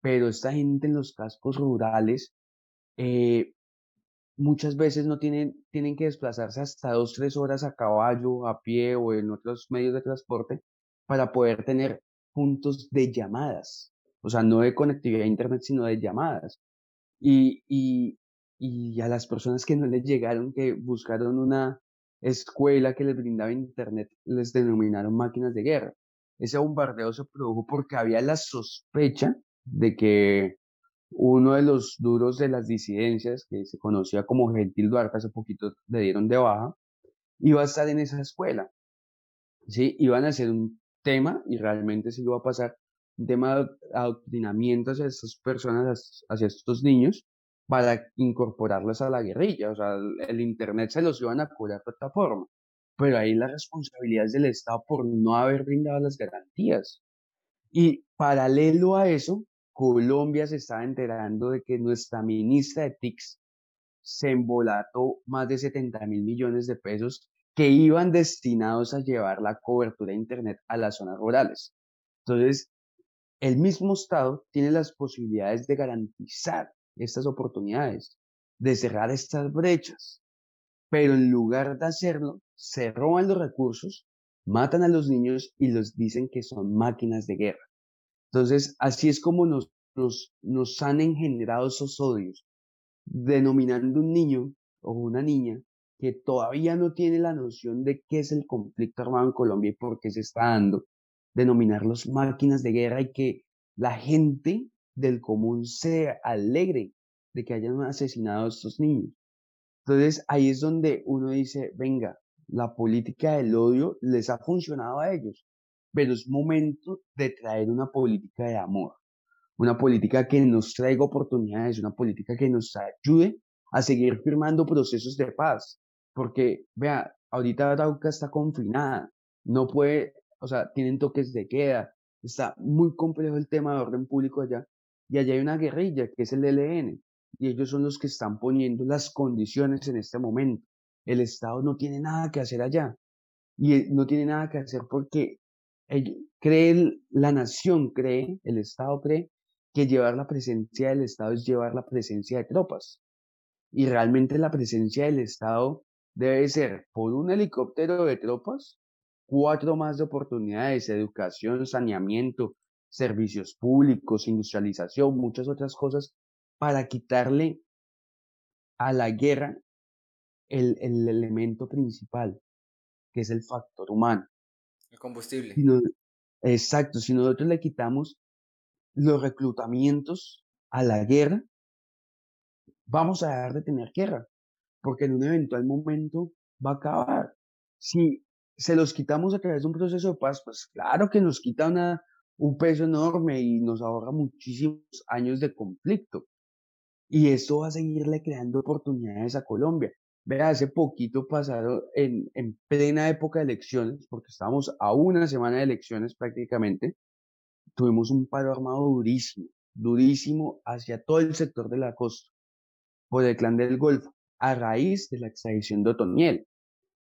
Pero esta gente en los cascos rurales eh, muchas veces no tienen, tienen que desplazarse hasta dos, tres horas a caballo, a pie o en otros medios de transporte para poder tener puntos de llamadas. O sea, no de conectividad a Internet, sino de llamadas. Y, y, y a las personas que no les llegaron, que buscaron una escuela que les brindaba Internet, les denominaron máquinas de guerra. Ese bombardeo se produjo porque había la sospecha de que uno de los duros de las disidencias, que se conocía como Gentil Duarte, hace poquito le dieron de baja, iba a estar en esa escuela. ¿sí? Iban a hacer un tema, y realmente sí iba a pasar, un tema de adoctrinamiento hacia estas personas, hacia estos niños, para incorporarlos a la guerrilla. O sea, el Internet se los iban a cobrar de otra forma. Pero ahí la responsabilidad es del Estado por no haber brindado las garantías. Y paralelo a eso, Colombia se estaba enterando de que nuestra ministra de TICS se embolató más de 70 mil millones de pesos que iban destinados a llevar la cobertura de Internet a las zonas rurales. Entonces, el mismo Estado tiene las posibilidades de garantizar estas oportunidades, de cerrar estas brechas, pero en lugar de hacerlo, se roban los recursos, matan a los niños y los dicen que son máquinas de guerra. Entonces, así es como nos, nos, han engendrado esos odios, denominando un niño o una niña que todavía no tiene la noción de qué es el conflicto armado en Colombia y por qué se está dando, denominarlos máquinas de guerra y que la gente del común se alegre de que hayan asesinado a estos niños. Entonces ahí es donde uno dice, venga, la política del odio les ha funcionado a ellos pero es momento de traer una política de amor, una política que nos traiga oportunidades, una política que nos ayude a seguir firmando procesos de paz, porque vea, ahorita Arauca está confinada, no puede, o sea, tienen toques de queda, está muy complejo el tema de orden público allá, y allá hay una guerrilla que es el ELN, y ellos son los que están poniendo las condiciones en este momento. El Estado no tiene nada que hacer allá, y no tiene nada que hacer porque cree, la nación cree, el Estado cree que llevar la presencia del Estado es llevar la presencia de tropas. Y realmente la presencia del Estado debe ser por un helicóptero de tropas, cuatro más de oportunidades, educación, saneamiento, servicios públicos, industrialización, muchas otras cosas, para quitarle a la guerra el, el elemento principal, que es el factor humano. El combustible. exacto, si nosotros le quitamos los reclutamientos a la guerra, vamos a dejar de tener guerra, porque en un eventual momento va a acabar. Si se los quitamos a través de un proceso de paz, pues claro que nos quita una, un peso enorme y nos ahorra muchísimos años de conflicto. Y esto va a seguirle creando oportunidades a Colombia. Vea, hace poquito pasaron en, en plena época de elecciones, porque estábamos a una semana de elecciones prácticamente, tuvimos un paro armado durísimo, durísimo hacia todo el sector de la costa, por el clan del Golfo, a raíz de la extradición de Otoniel.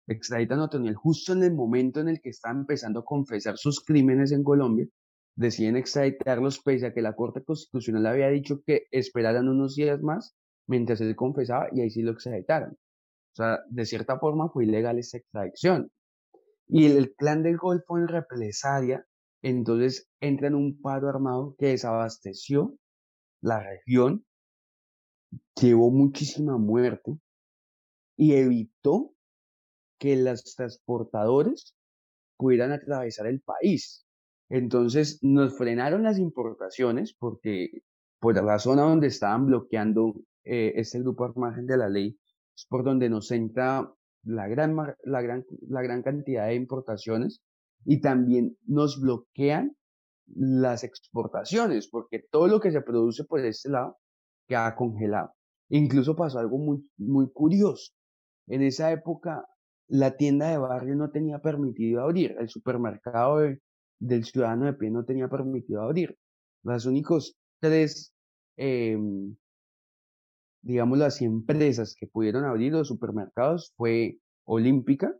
Extraditan a Otoniel justo en el momento en el que está empezando a confesar sus crímenes en Colombia, deciden extraditarlos pese a que la Corte Constitucional había dicho que esperaran unos días más mientras él confesaba y ahí sí lo extraditaron. O sea, de cierta forma fue ilegal esa extracción. Y el, clan del Golfo en represalia, entonces entra en un paro armado que desabasteció la región, llevó muchísima muerte y evitó que los transportadores pudieran atravesar el país. Entonces nos frenaron las importaciones porque por la zona donde estaban bloqueando eh, este grupo al de la ley, es por donde nos entra la gran, la, gran, la gran cantidad de importaciones y también nos bloquean las exportaciones, porque todo lo que se produce por este lado queda congelado. Incluso pasó algo muy, muy curioso. En esa época, la tienda de barrio no tenía permitido abrir, el supermercado del ciudadano de pie no tenía permitido abrir. Las únicos tres, eh, digamos, las empresas que pudieron abrir los supermercados fue Olímpica,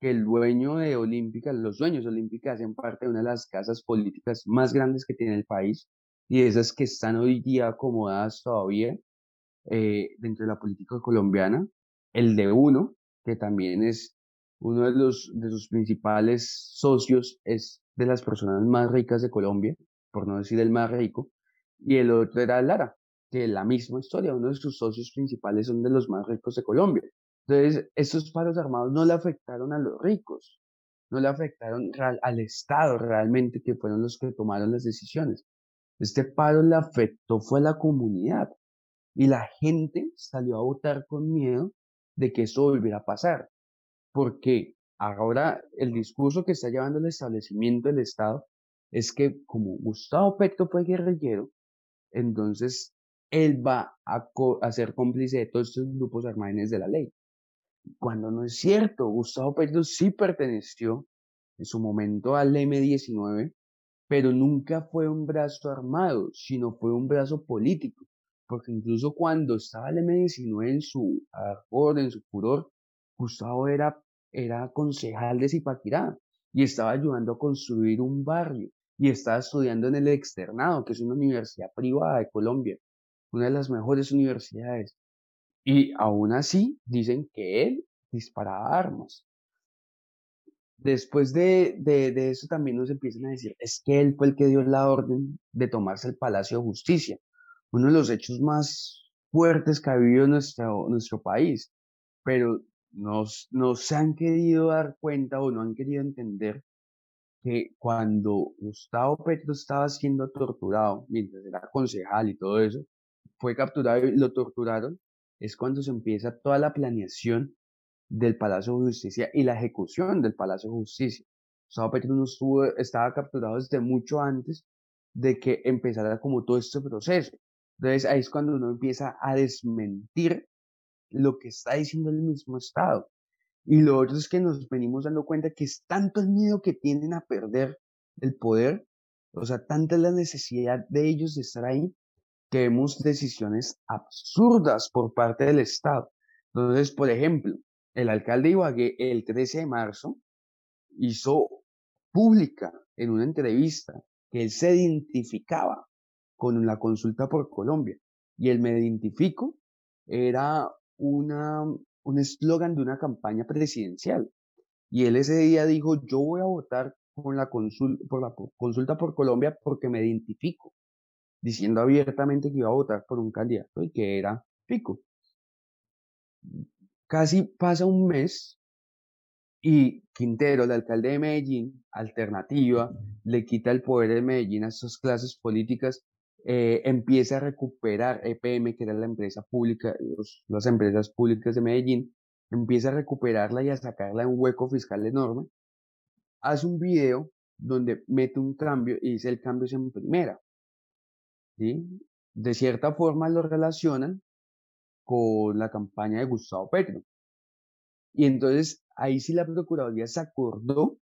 que el dueño de Olímpica, los dueños de Olímpica hacen parte de una de las casas políticas más grandes que tiene el país y esas que están hoy día acomodadas todavía eh, dentro de la política colombiana. El de uno, que también es uno de los de sus principales socios, es de las personas más ricas de Colombia, por no decir el más rico, y el otro era Lara, que la misma historia, uno de sus socios principales son de los más ricos de Colombia. Entonces, estos paros armados no le afectaron a los ricos, no le afectaron al Estado realmente, que fueron los que tomaron las decisiones. Este paro le afectó fue a la comunidad y la gente salió a votar con miedo de que eso volviera a pasar, porque ahora el discurso que está llevando el establecimiento del Estado es que como Gustavo Petro fue guerrillero, entonces él va a, a ser cómplice de todos estos grupos armados de la ley cuando no es cierto. Gustavo Petro sí perteneció en su momento al M-19, pero nunca fue un brazo armado, sino fue un brazo político, porque incluso cuando estaba el M-19 en su ardor, en su furor, Gustavo era, era concejal de Zipaquirá y estaba ayudando a construir un barrio y estaba estudiando en el Externado, que es una universidad privada de Colombia, una de las mejores universidades. Y aún así dicen que él disparaba armas. Después de, de, eso también nos empiezan a decir, es que él fue el que dio la orden de tomarse el Palacio de Justicia, uno de los hechos más fuertes que ha vivido nuestro, nuestro país, pero nos, nos han querido dar cuenta o no han querido entender que cuando Gustavo Petro estaba siendo torturado, mientras era concejal y todo eso, fue capturado y lo torturaron, es cuando se empieza toda la planeación del Palacio de Justicia y la ejecución del Palacio de Justicia. Gustavo Petro no estuvo, estaba capturado desde mucho antes de que empezara como todo este proceso. Entonces ahí es cuando uno empieza a desmentir lo que está diciendo el mismo Estado. Y lo otro es que nos venimos dando cuenta que es tanto el miedo que tienen a perder el poder, o sea, tanta la necesidad de ellos de estar ahí, que vemos decisiones absurdas por parte del Estado. Entonces, por ejemplo, el alcalde Ibagué el 13 de marzo hizo pública en una entrevista que él se identificaba con la consulta por Colombia. Y el me identifico era una, un eslogan de una campaña presidencial. Y él ese día dijo, yo voy a votar por la, por la consulta por Colombia porque me identifico diciendo abiertamente que iba a votar por un candidato y que era Pico. Casi pasa un mes y Quintero, el alcalde de Medellín, alternativa, le quita el poder de Medellín a estas clases políticas, eh, empieza a recuperar EPM, que era la empresa pública, las empresas públicas de Medellín, empieza a recuperarla y a sacarla en un hueco fiscal enorme, hace un video donde mete un cambio y dice el cambio es en primera. De cierta forma lo relacionan con la campaña de Gustavo Petro. Y entonces ahí sí la Procuraduría se acordó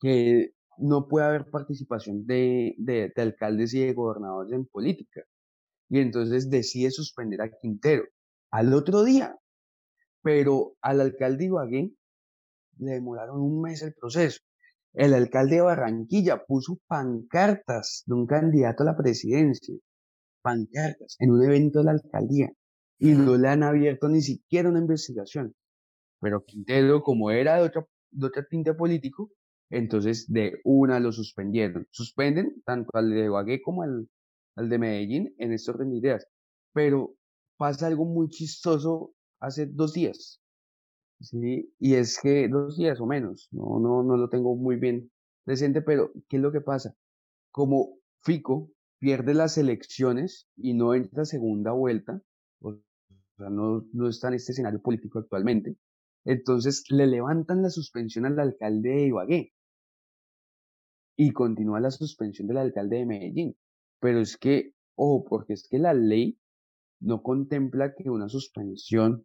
que no puede haber participación de, de, alcaldes y de gobernadores en política. Y entonces decide suspender a Quintero al otro día. Pero al alcalde Ibagué le demoraron un mes el proceso. El alcalde de Barranquilla puso pancartas de un candidato a la presidencia, pancartas, en un evento de la alcaldía, y no le han abierto ni siquiera una investigación. Pero Quintero, como era de otro, de otro tinte político, entonces de una lo suspendieron. Suspenden tanto al de Bagué como al, al de Medellín en este orden de ideas. Pero pasa algo muy chistoso hace dos días. ¿sí? Y es que dos días o menos, no, no, no lo tengo muy bien presente, pero ¿qué es lo que pasa? Como Fico pierde las elecciones y no entra segunda vuelta, no, no está en este escenario político actualmente, entonces le levantan la suspensión al alcalde de Ibagué y continúa la suspensión del alcalde de Medellín. Pero es que, ojo, porque es que la ley no contempla que una suspensión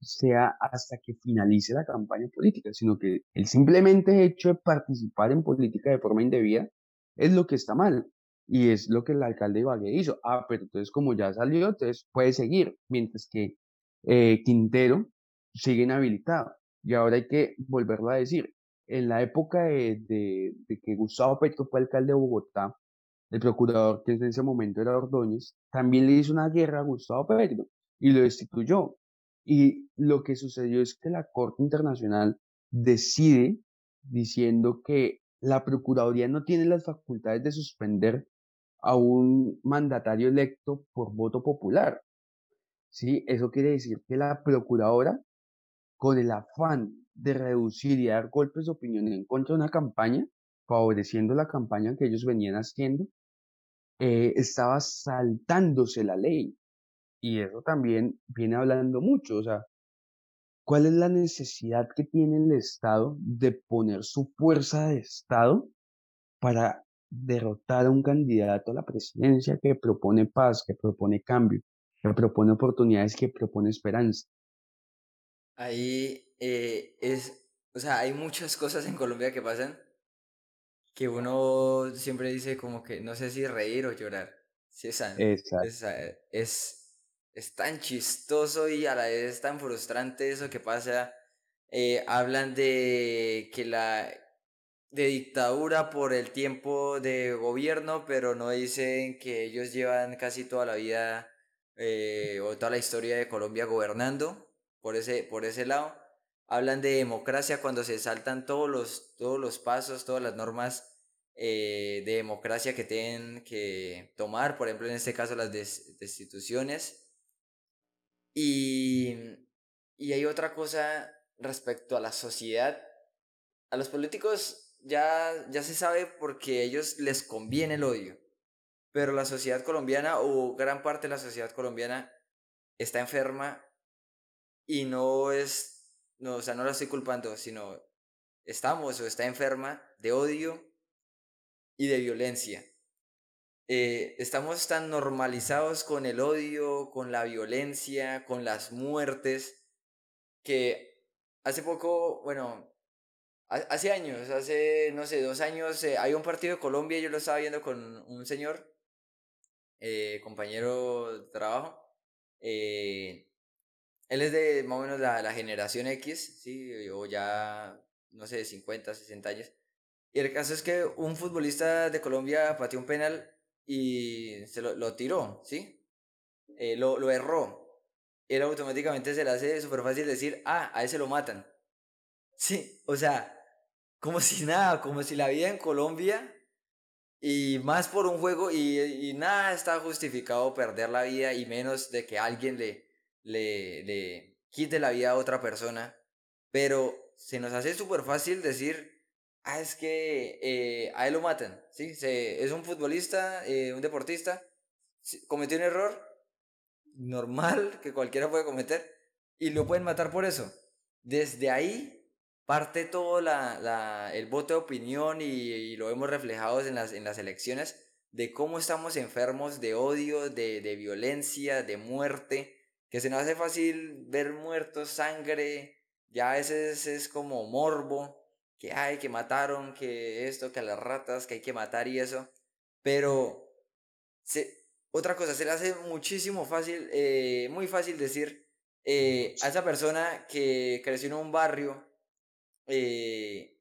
sea hasta que finalice la campaña política, sino que el simplemente hecho de participar en política de forma indebida es lo que está mal. Y es lo que el alcalde de Ibagué hizo. Ah, pero entonces como ya salió, entonces puede seguir, mientras que eh, Quintero sigue inhabilitado. Y ahora hay que volverlo a decir. En la época de, de que Gustavo Petro fue alcalde de Bogotá, el procurador que en ese momento era Ordóñez, también le hizo una guerra a Gustavo Petro y lo destituyó. Y lo que sucedió es que la Corte Internacional decide diciendo que la Procuraduría no tiene las facultades de suspender a un mandatario electo por voto popular. ¿Sí? Eso quiere decir que la Procuradora, con el afán de reducir y dar golpes de opinión en contra de una campaña, favoreciendo la campaña que ellos venían haciendo, eh, estaba saltándose la ley. Y eso también viene hablando mucho, o sea, ¿cuál es la necesidad que tiene el Estado de poner su fuerza de Estado para derrotar a un candidato a la presidencia que propone paz, que propone cambio, que propone oportunidades, que propone esperanza? Ahí eh, es, o sea, hay muchas cosas en Colombia que pasan que uno siempre dice como que no sé si reír o llorar. Sí, es, es, es tan chistoso y a la vez tan frustrante eso que pasa. Eh, hablan de que la de dictadura por el tiempo de gobierno, pero no dicen que ellos llevan casi toda la vida eh, o toda la historia de Colombia gobernando por ese, por ese lado. Hablan de democracia cuando se saltan todos los, todos los pasos, todas las normas eh, de democracia que tienen que tomar, por ejemplo, en este caso las destituciones. Y, y hay otra cosa respecto a la sociedad. A los políticos ya, ya se sabe porque a ellos les conviene el odio. Pero la sociedad colombiana o gran parte de la sociedad colombiana está enferma y no es, no, o sea, no la estoy culpando, sino estamos o está enferma de odio y de violencia. Eh, estamos tan normalizados con el odio, con la violencia, con las muertes, que hace poco, bueno, hace años, hace, no sé, dos años, eh, hay un partido de Colombia, yo lo estaba viendo con un señor, eh, compañero de trabajo, él es de más o menos la, la generación X, ¿sí? O ya, no sé, 50, 60 años. Y el caso es que un futbolista de Colombia pateó un penal y se lo, lo tiró, ¿sí? Eh, lo, lo erró. Él automáticamente se le hace súper fácil decir, ah, a ese lo matan. Sí, o sea, como si nada, como si la vida en Colombia y más por un juego y, y nada está justificado perder la vida y menos de que alguien le, le, le quite la vida a otra persona. Pero se nos hace súper fácil decir, ah, es que eh, a él lo matan, ¿sí? Se, es un futbolista, eh, un deportista, cometió un error normal que cualquiera puede cometer y lo pueden matar por eso. Desde ahí parte todo la, la, el voto de opinión y, lo hemos reflejado en las, en las elecciones de cómo estamos enfermos de odio, de, de violencia, de muerte, que se nos hace fácil ver muertos, sangre, ya a veces es como morbo, que hay, que mataron, que esto, que a las ratas, que hay que matar y eso. Pero se, otra cosa, se le hace muchísimo fácil, eh, muy fácil decir eh, a esa persona que creció en un barrio eh,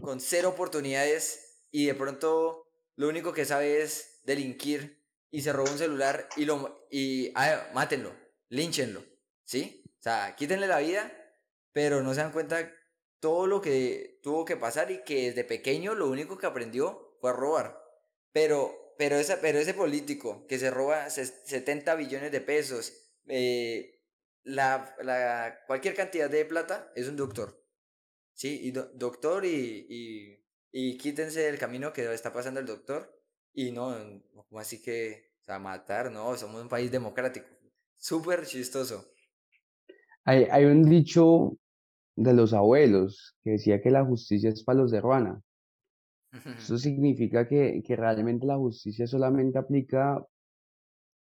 con cero oportunidades y de pronto lo único que sabe es delinquir y se robó un celular y lo y ah, mátenlo, línchenlo, ¿sí? O sea, quítenle la vida, pero no se dan cuenta todo lo que tuvo que pasar y que desde pequeño lo único que aprendió fue a robar. Pero pero, esa, pero ese político que se roba 70 billones de pesos, eh, la, la, cualquier cantidad de plata, es un doctor. Sí, y doctor y, y, y, quítense el camino que está pasando el doctor. Y no, como así que, o sea, matar, no, somos un país democrático. Súper chistoso. Hay, hay un dicho de los abuelos que decía que la justicia es para los de Ruana. Eso significa que, que realmente la justicia solamente aplica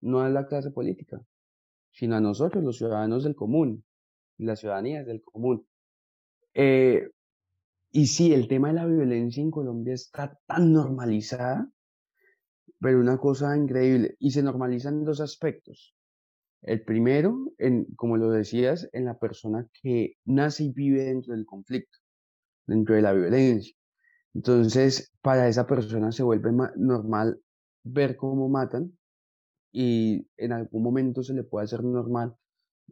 no a la clase política, sino a nosotros, los ciudadanos del común, y la ciudadanía del común. Eh, y sí, el tema de la violencia en Colombia está tan normalizada, pero una cosa increíble, y se normaliza en dos aspectos. El primero, en, como lo decías, en la persona que nace y vive dentro del conflicto, dentro de la violencia. Entonces, para esa persona se vuelve normal ver cómo matan y en algún momento se le puede hacer normal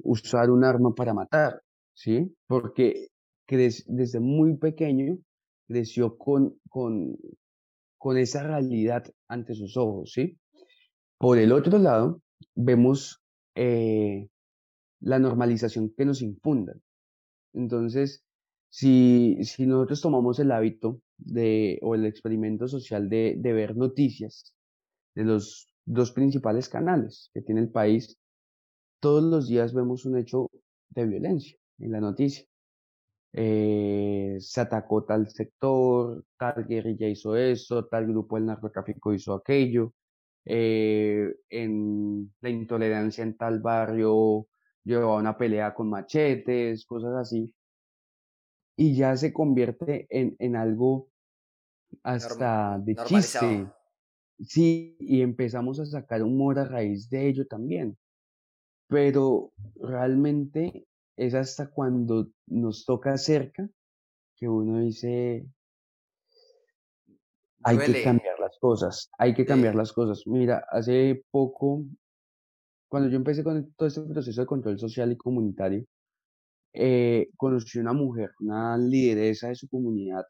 usar un arma para matar, ¿sí? Porque desde muy pequeño creció con, con, con esa realidad ante sus ojos, ¿sí? Por el otro lado, vemos eh, la normalización que nos infundan. Entonces, si, si nosotros tomamos el hábito de, o el experimento social de, de ver noticias de los dos principales canales que tiene el país, todos los días vemos un hecho de violencia en la noticia. Eh, se atacó tal sector, tal guerrilla hizo eso, tal grupo del narcotráfico hizo aquello, eh, en la intolerancia en tal barrio llevaba una pelea con machetes, cosas así, y ya se convierte en, en algo hasta de chiste. Sí, y empezamos a sacar humor a raíz de ello también. Pero realmente es hasta cuando nos toca cerca que uno dice, hay que cambiar las cosas, hay que cambiar las cosas. Mira, hace poco, cuando yo empecé con todo este proceso de control social y comunitario, eh, conocí una mujer, una lideresa de su comunidad,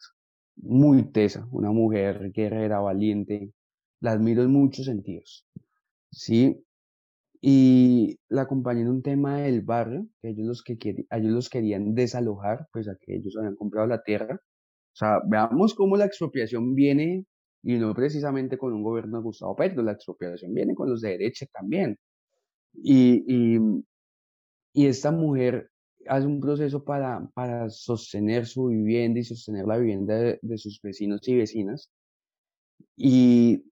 muy tesa, una mujer guerrera, valiente, la admiro en muchos sentidos, ¿sí? Y la acompañé en un tema del barrio, que ellos los, que ellos los querían desalojar, pues a que ellos habían comprado la tierra. O sea, veamos cómo la expropiación viene, y no precisamente con un gobierno de Gustavo Petro, la expropiación viene con los de derecha también. Y, y, y esta mujer hace un proceso para, para sostener su vivienda y sostener la vivienda de, de sus vecinos y vecinas. Y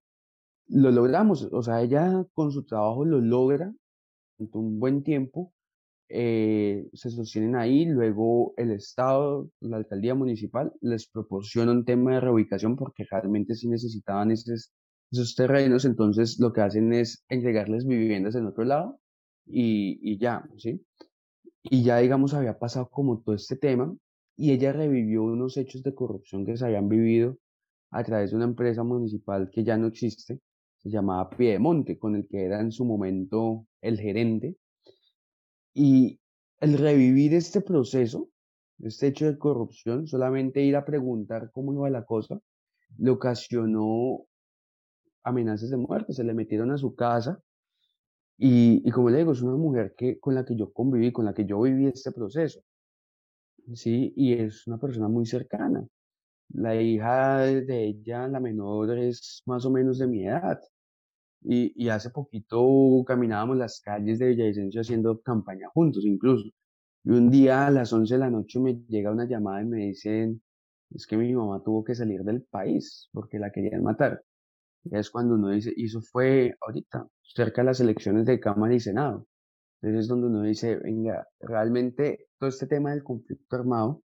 lo logramos, o sea, ella con su trabajo lo logra durante un buen tiempo, eh, se sostienen ahí, luego el Estado, la alcaldía municipal les proporciona un tema de reubicación porque realmente sí necesitaban esos, esos terrenos, entonces lo que hacen es entregarles viviendas en otro lado y, y ya, ¿sí? Y ya, digamos, había pasado como todo este tema y ella revivió unos hechos de corrupción que se habían vivido a través de una empresa municipal que ya no existe, se llamaba Piedemonte, con el que era en su momento el gerente. Y el revivir este proceso, este hecho de corrupción, solamente ir a preguntar cómo iba la cosa, le ocasionó amenazas de muerte, se le metieron a su casa y, y, como le digo, es una mujer que, con la que yo conviví, con la que yo viví este proceso. Sí, y es una persona muy cercana. La hija de ella, la menor, es más o menos de mi edad. Y, hace poquito caminábamos las calles de Villavicencio haciendo campaña juntos incluso. Y un día a las 11 de la noche me llega una llamada y me dicen, es que mi mamá tuvo que salir del país porque la querían matar. Y es cuando uno dice, y eso fue ahorita, cerca de las elecciones de Cámara y Senado. Entonces es donde uno dice, venga, realmente todo este tema del conflicto armado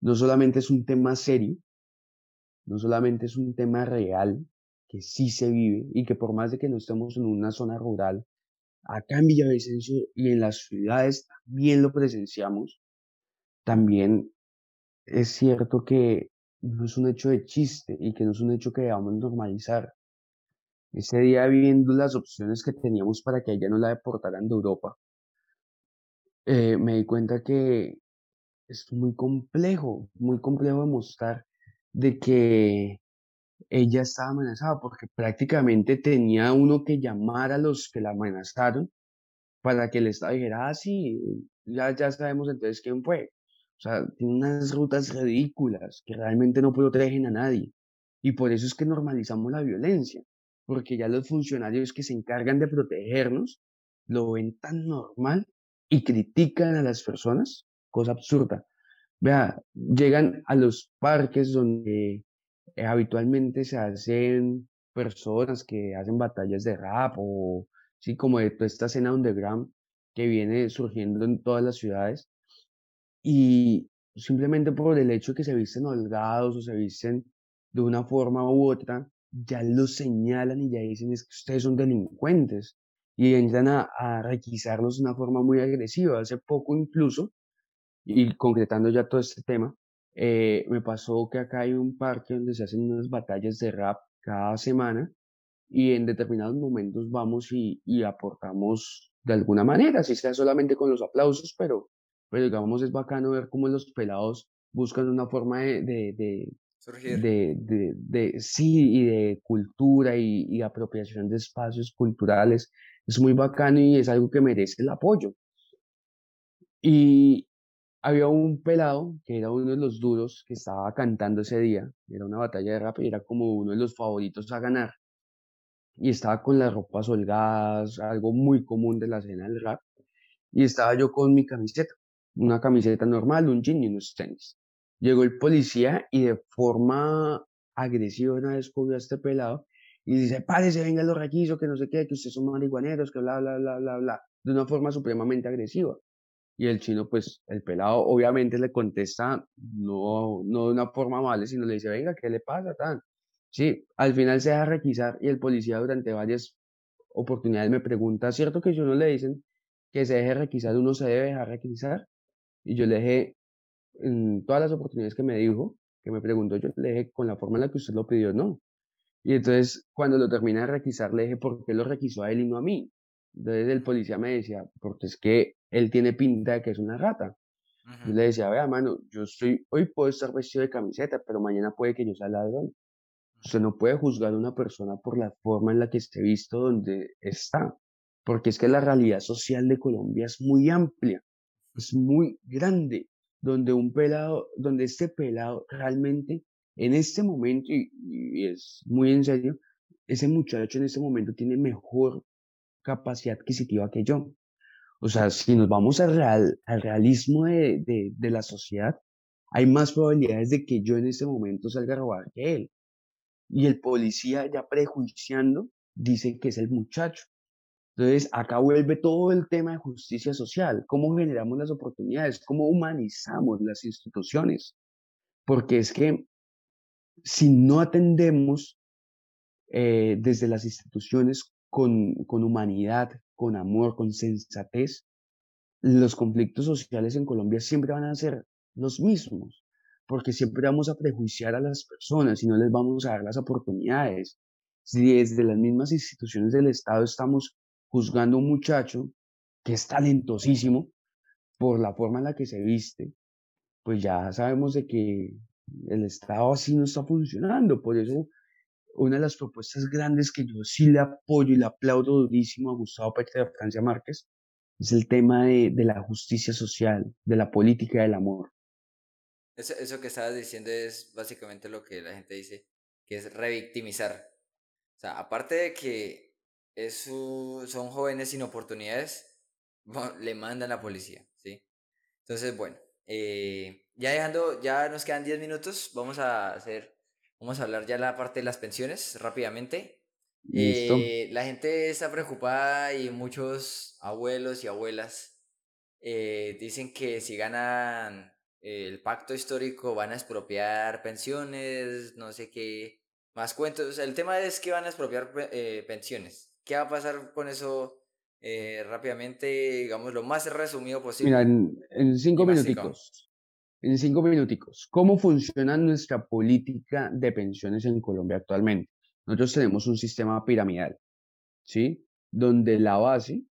no solamente es un tema serio, no solamente es un tema real, que sí se vive y que por más de que no estemos en una zona rural, acá en Villavicencio y en las ciudades también lo presenciamos, también es cierto que no es un hecho de chiste y que no es un hecho que debamos normalizar. Ese día viendo las opciones que teníamos para que ella no la deportaran de Europa, eh, me di cuenta que es muy complejo, muy complejo demostrar de que ella estaba amenazada porque prácticamente tenía uno que llamar a los que la amenazaron para que el Estado dijera, ah, sí, ya, ya sabemos entonces quién fue. O sea, tiene unas rutas ridículas que realmente no protegen a nadie. Y por eso es que normalizamos la violencia, porque ya los funcionarios que se encargan de protegernos lo ven tan normal y critican a las personas, cosa absurda. Vea, llegan a los parques donde eh, habitualmente se hacen personas que hacen batallas de rap o, sí, como de toda esta escena underground que viene surgiendo en todas las ciudades y simplemente por el hecho de que se visten holgados o se visten de una forma u otra, ya los señalan y ya dicen es que ustedes son delincuentes y entran a, a requisarlos de una forma muy agresiva. Hace poco incluso, y concretando ya todo este tema, eh, me pasó que acá hay un parque donde se hacen unas batallas de rap cada semana y en determinados momentos vamos y, y aportamos de alguna manera, si sea solamente con los aplausos, pero, pero digamos es bacano ver cómo los pelados buscan una forma de, de, de, de, de, de, sí, y de cultura y, y apropiación de espacios culturales. Es muy bacano y es algo que merece el apoyo. Y había un pelado que era uno de los duros que estaba cantando ese día. Era una batalla de rap y era como uno de los favoritos a ganar. Y estaba con las ropas holgadas, algo muy común de la escena del rap. Y estaba yo con mi camiseta, una camiseta normal, un jean y unos tenis. Llegó el policía y de forma agresiva una vez a este pelado y dice, párese, venga los raquizos, que no sé qué, que ustedes son marihuaneros, que bla, bla, bla, bla, bla, de una forma supremamente agresiva. Y el chino, pues, el pelado obviamente le contesta, no, no de una forma mala, sino le dice, venga, ¿qué le pasa, tan? Sí, al final se deja requisar y el policía durante varias oportunidades me pregunta, ¿cierto que yo no le dicen que se deje requisar, uno se debe dejar requisar? Y yo le dije, en todas las oportunidades que me dijo, que me preguntó, yo le dije, con la forma en la que usted lo pidió, no. Y entonces, cuando lo termina de requisar, le dije, ¿por qué lo requisó a él y no a mí? Entonces el policía me decía, porque es que él tiene pinta de que es una rata. Yo le decía, vea, mano, yo estoy, hoy puedo estar vestido de camiseta, pero mañana puede que yo sea ladrón. Usted no puede juzgar a una persona por la forma en la que esté visto donde está, porque es que la realidad social de Colombia es muy amplia, es muy grande, donde un pelado, donde este pelado realmente en este momento, y, y es muy en serio, ese muchacho en este momento tiene mejor capacidad adquisitiva que yo. O sea, si nos vamos al, real, al realismo de, de, la sociedad, hay más probabilidades de que yo en este momento salga a robar que él. Y el policía ya prejuiciando dice que es el muchacho. Entonces, acá vuelve todo el tema de justicia social, cómo generamos las oportunidades, cómo humanizamos las instituciones. Porque es que si no atendemos eh, desde las instituciones con, con humanidad, con amor, con sensatez, los conflictos sociales en Colombia siempre van a ser los mismos, porque siempre vamos a prejuiciar a las personas y no les vamos a dar las oportunidades. Si desde las mismas instituciones del Estado estamos juzgando a un muchacho que es talentosísimo por la forma en la que se viste, pues ya sabemos de que el Estado así no está funcionando. Por eso una de las propuestas grandes que yo sí le apoyo y le aplaudo durísimo a Gustavo Petro de Francia Márquez es el tema de, de, la justicia social, de la política del amor. Eso, eso que estabas diciendo es básicamente lo que la gente dice, que es revictimizar. O sea, aparte de que es son jóvenes sin oportunidades, le mandan la policía, ¿sí? Entonces, bueno, eh, ya dejando, ya nos quedan 10 minutos, vamos a hacer Vamos a hablar ya la parte de las pensiones rápidamente. Eh, la gente está preocupada y muchos abuelos y abuelas eh, dicen que si ganan el pacto histórico van a expropiar pensiones, no sé qué más cuentos. El tema es que van a expropiar eh, pensiones. ¿Qué va a pasar con eso rápidamente? Digamos lo más resumido posible. Mira, en, en cinco minutos en cinco minuticos, ¿cómo funciona nuestra política de pensiones en Colombia actualmente? Nosotros tenemos un sistema piramidal, ¿sí? Donde la base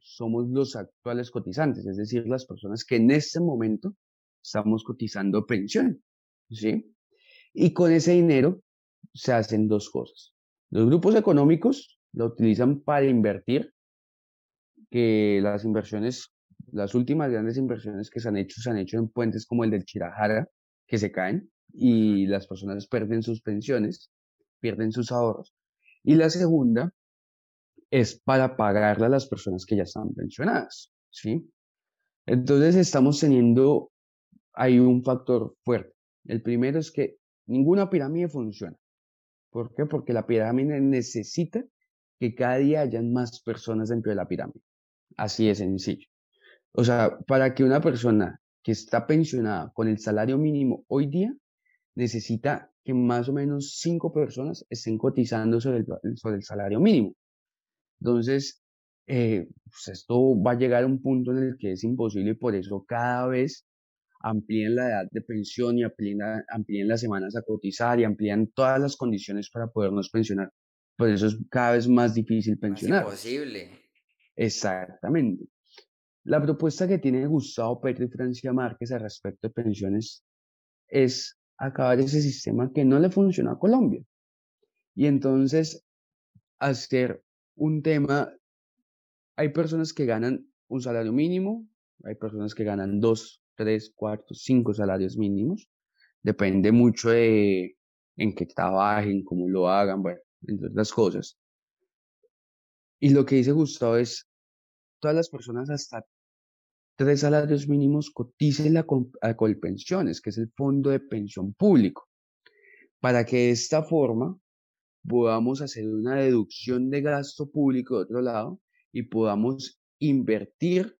somos los actuales cotizantes, es decir, las personas que en este momento estamos cotizando pensión, ¿sí? Y con ese dinero se hacen dos cosas. Los grupos económicos lo utilizan para invertir, que las inversiones, las últimas grandes inversiones que se han hecho, se han hecho en puentes como el del Chirajara, que se caen y las personas pierden sus pensiones, pierden sus ahorros. Y la segunda es para pagarle a las personas que ya están pensionadas, ¿sí? Entonces estamos teniendo ahí un factor fuerte. El primero es que ninguna pirámide funciona. ¿Por qué? Porque la pirámide necesita que cada día hayan más personas dentro de la pirámide. Así de sencillo. O sea, para que una persona que está pensionada con el salario mínimo hoy día necesita que más o menos cinco personas estén cotizando sobre el, sobre el salario mínimo. Entonces, eh, pues esto va a llegar a un punto en el que es imposible y por eso cada vez amplíen la edad de pensión y amplíen, amplíen las semanas a cotizar y amplían todas las condiciones para podernos pensionar. Por eso es cada vez más difícil pensionar. Es imposible. Exactamente. La propuesta que tiene Gustavo Petro y Francia Márquez al respecto de pensiones es acabar ese sistema que no le funciona a Colombia. Y entonces hacer un tema, hay personas que ganan un salario mínimo, hay personas que ganan dos, tres, cuatro, cinco salarios mínimos. Depende mucho de en qué trabajen, cómo lo hagan, bueno, entre otras cosas. Y lo que dice Gustavo es, todas las personas hasta tres salarios mínimos coticen la Colpensiones, que es el fondo de pensión público, para que de esta forma podamos hacer una deducción de gasto público de otro lado y podamos invertir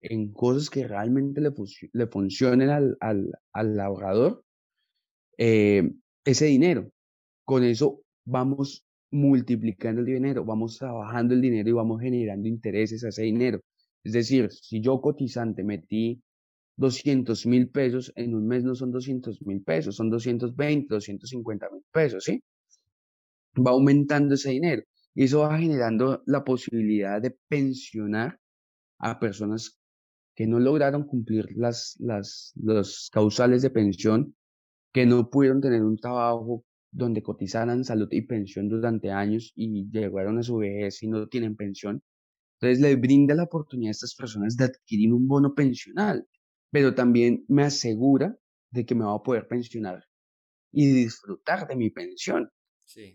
en cosas que realmente le, le funcionen al, al, al ahorrador eh, ese dinero. Con eso vamos multiplicando el dinero, vamos trabajando el dinero y vamos generando intereses a ese dinero. Es decir, si yo cotizante metí 200 mil pesos, en un mes no son 200 mil pesos, son 220, 250 mil pesos, ¿sí? Va aumentando ese dinero y eso va generando la posibilidad de pensionar a personas que no lograron cumplir las, las, los causales de pensión, que no pudieron tener un trabajo donde cotizaran salud y pensión durante años y llegaron a su vejez y no tienen pensión. Entonces le brinda la oportunidad a estas personas de adquirir un bono pensional, pero también me asegura de que me va a poder pensionar y disfrutar de mi pensión.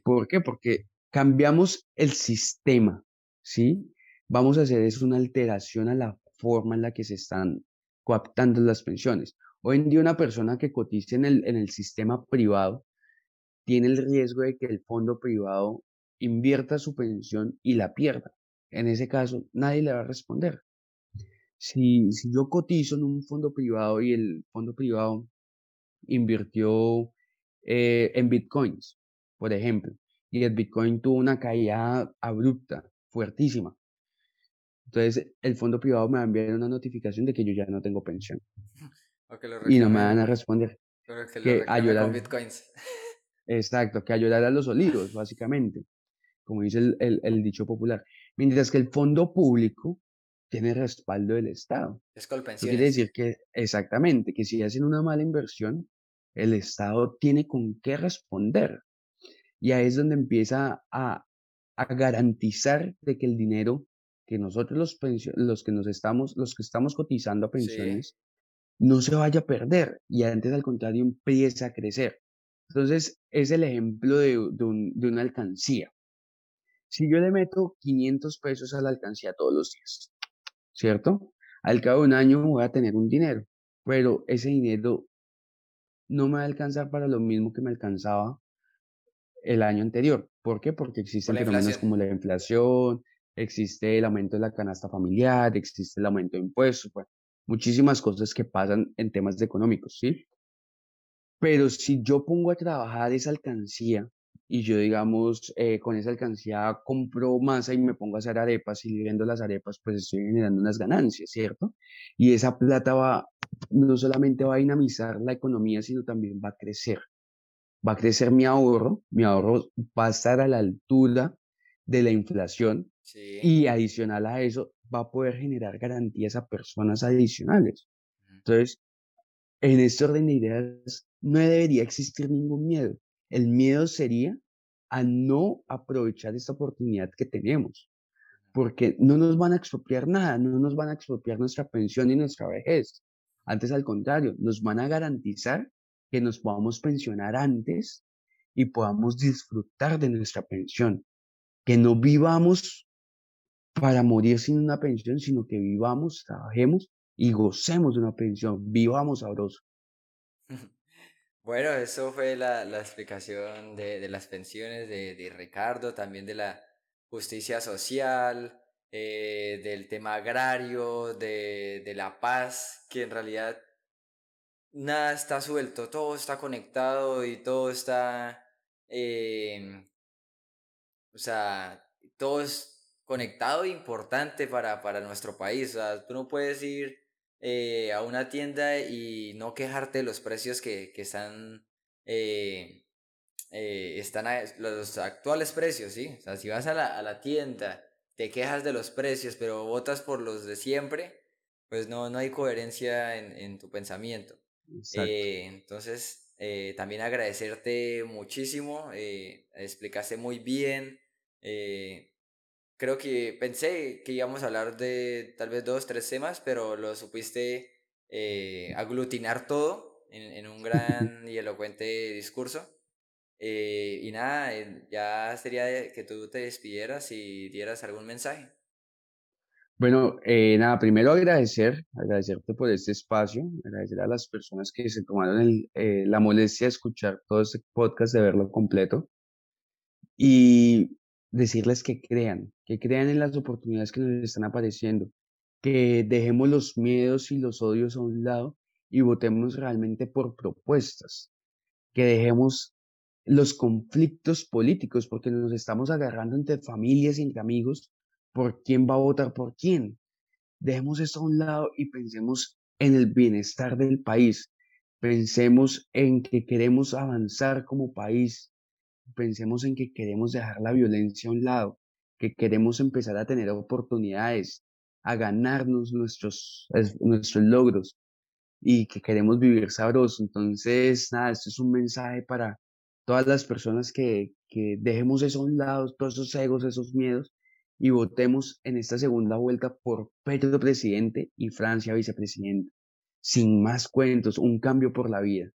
¿Por qué? Porque cambiamos el sistema, ¿sí? Vamos a hacer eso una alteración a la forma en la que se están coaptando las pensiones. Hoy en día una persona que cotice en el, en el sistema privado tiene el riesgo de que el fondo privado invierta su pensión y la pierda. En ese caso, nadie le va a responder. Si, si yo cotizo en un fondo privado y el fondo privado invirtió eh, en bitcoins, por ejemplo, y el bitcoin tuvo una caída abrupta, fuertísima, entonces, el fondo privado me va a enviar una notificación de que yo ya no tengo pensión. y no me van a responder. que, que ayudar, con bitcoins. Exacto, que ayudar a los olivos, básicamente, como dice el, el, el, dicho popular. Mientras que el fondo público tiene respaldo del Estado. Es quiere decir que, exactamente, que si hacen una mala inversión, el Estado tiene con qué responder. Y ahí es donde empieza a, a garantizar de que el dinero que nosotros los, los que nos estamos, los que estamos cotizando a pensiones, no se vaya a perder y antes al contrario empieza a crecer. Entonces es el ejemplo de, de, una alcancía. Si yo le meto 500 pesos a la alcancía todos los días, ¿cierto? Al cabo de un año voy a tener un dinero, pero ese dinero no me va a alcanzar para lo mismo que me alcanzaba el año anterior. ¿Por qué? Porque existen fenómenos como la inflación, existe el aumento de la canasta familiar, existe el aumento de impuestos, bueno, muchísimas cosas que pasan en temas económicos, ¿sí? Pero si yo pongo a trabajar esa alcancía y yo, digamos, eh, con esa alcancía compro masa y me pongo a hacer arepas y vendo las arepas, pues estoy generando unas ganancias, ¿cierto? Y esa plata va, no solamente va a dinamizar la economía, sino también va a crecer. Va a crecer mi ahorro, mi ahorro va a estar a la altura de la inflación y adicional a eso va a poder generar garantías a personas adicionales. Entonces, en este orden de ideas no debería existir ningún miedo. El miedo sería a no aprovechar esta oportunidad que tenemos, porque no nos van a expropiar nada, no nos van a expropiar nuestra pensión y nuestra vejez. Antes, al contrario, nos van a garantizar que nos podamos pensionar antes y podamos disfrutar de nuestra pensión. Que no vivamos para morir sin una pensión, sino que vivamos, trabajemos y gocemos de una pensión, vivamos sabroso. Bueno, eso fue la, explicación de, las pensiones de, Ricardo, también de la justicia social, eh, del tema agrario, de, la paz, que en realidad nada está suelto, todo está conectado y todo está, eh, o sea, todo es conectado e importante para, para nuestro país. O sea, tú no puedes ir eh, a una tienda y no quejarte de los precios que, están, eh, eh, están los actuales precios, ¿sí? O sea, si vas a la, tienda, te quejas de los precios, pero votas por los de siempre, pues no, no hay coherencia en, tu pensamiento. entonces, también agradecerte muchísimo, explicaste muy bien creo que pensé que íbamos a hablar de tal vez dos, tres temas, pero lo supiste eh, aglutinar todo en, un gran y elocuente discurso. Eh, y nada, eh, ya sería que tú te despidieras y dieras algún mensaje. Bueno, nada, primero agradecer, agradecerte por este espacio, agradecer a las personas que se tomaron la molestia de escuchar todo este podcast, de verlo completo. Y decirles que crean, que crean en las oportunidades que nos están apareciendo, que dejemos los miedos y los odios a un lado y votemos realmente por propuestas, que dejemos los conflictos políticos, porque nos estamos agarrando entre familias y entre amigos por quién va a votar por quién. Dejemos eso a un lado y pensemos en el bienestar del país. Pensemos en que queremos avanzar como país, pensemos en que queremos dejar la violencia a un lado, que queremos empezar a tener oportunidades, a ganarnos nuestros, nuestros logros y que queremos vivir sabroso. Entonces, nada, esto es un mensaje para todas las personas que, que dejemos eso a un lado, todos esos egos, esos miedos y votemos en esta segunda vuelta por Pedro presidente y Francia vicepresidente. Sin más cuentos, un cambio por la vida.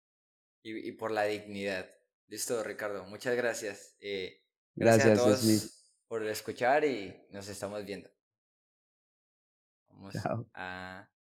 y por la dignidad. Listo, Ricardo. Muchas gracias. Eh, gracias, a todos por escuchar y nos estamos viendo. Vamos a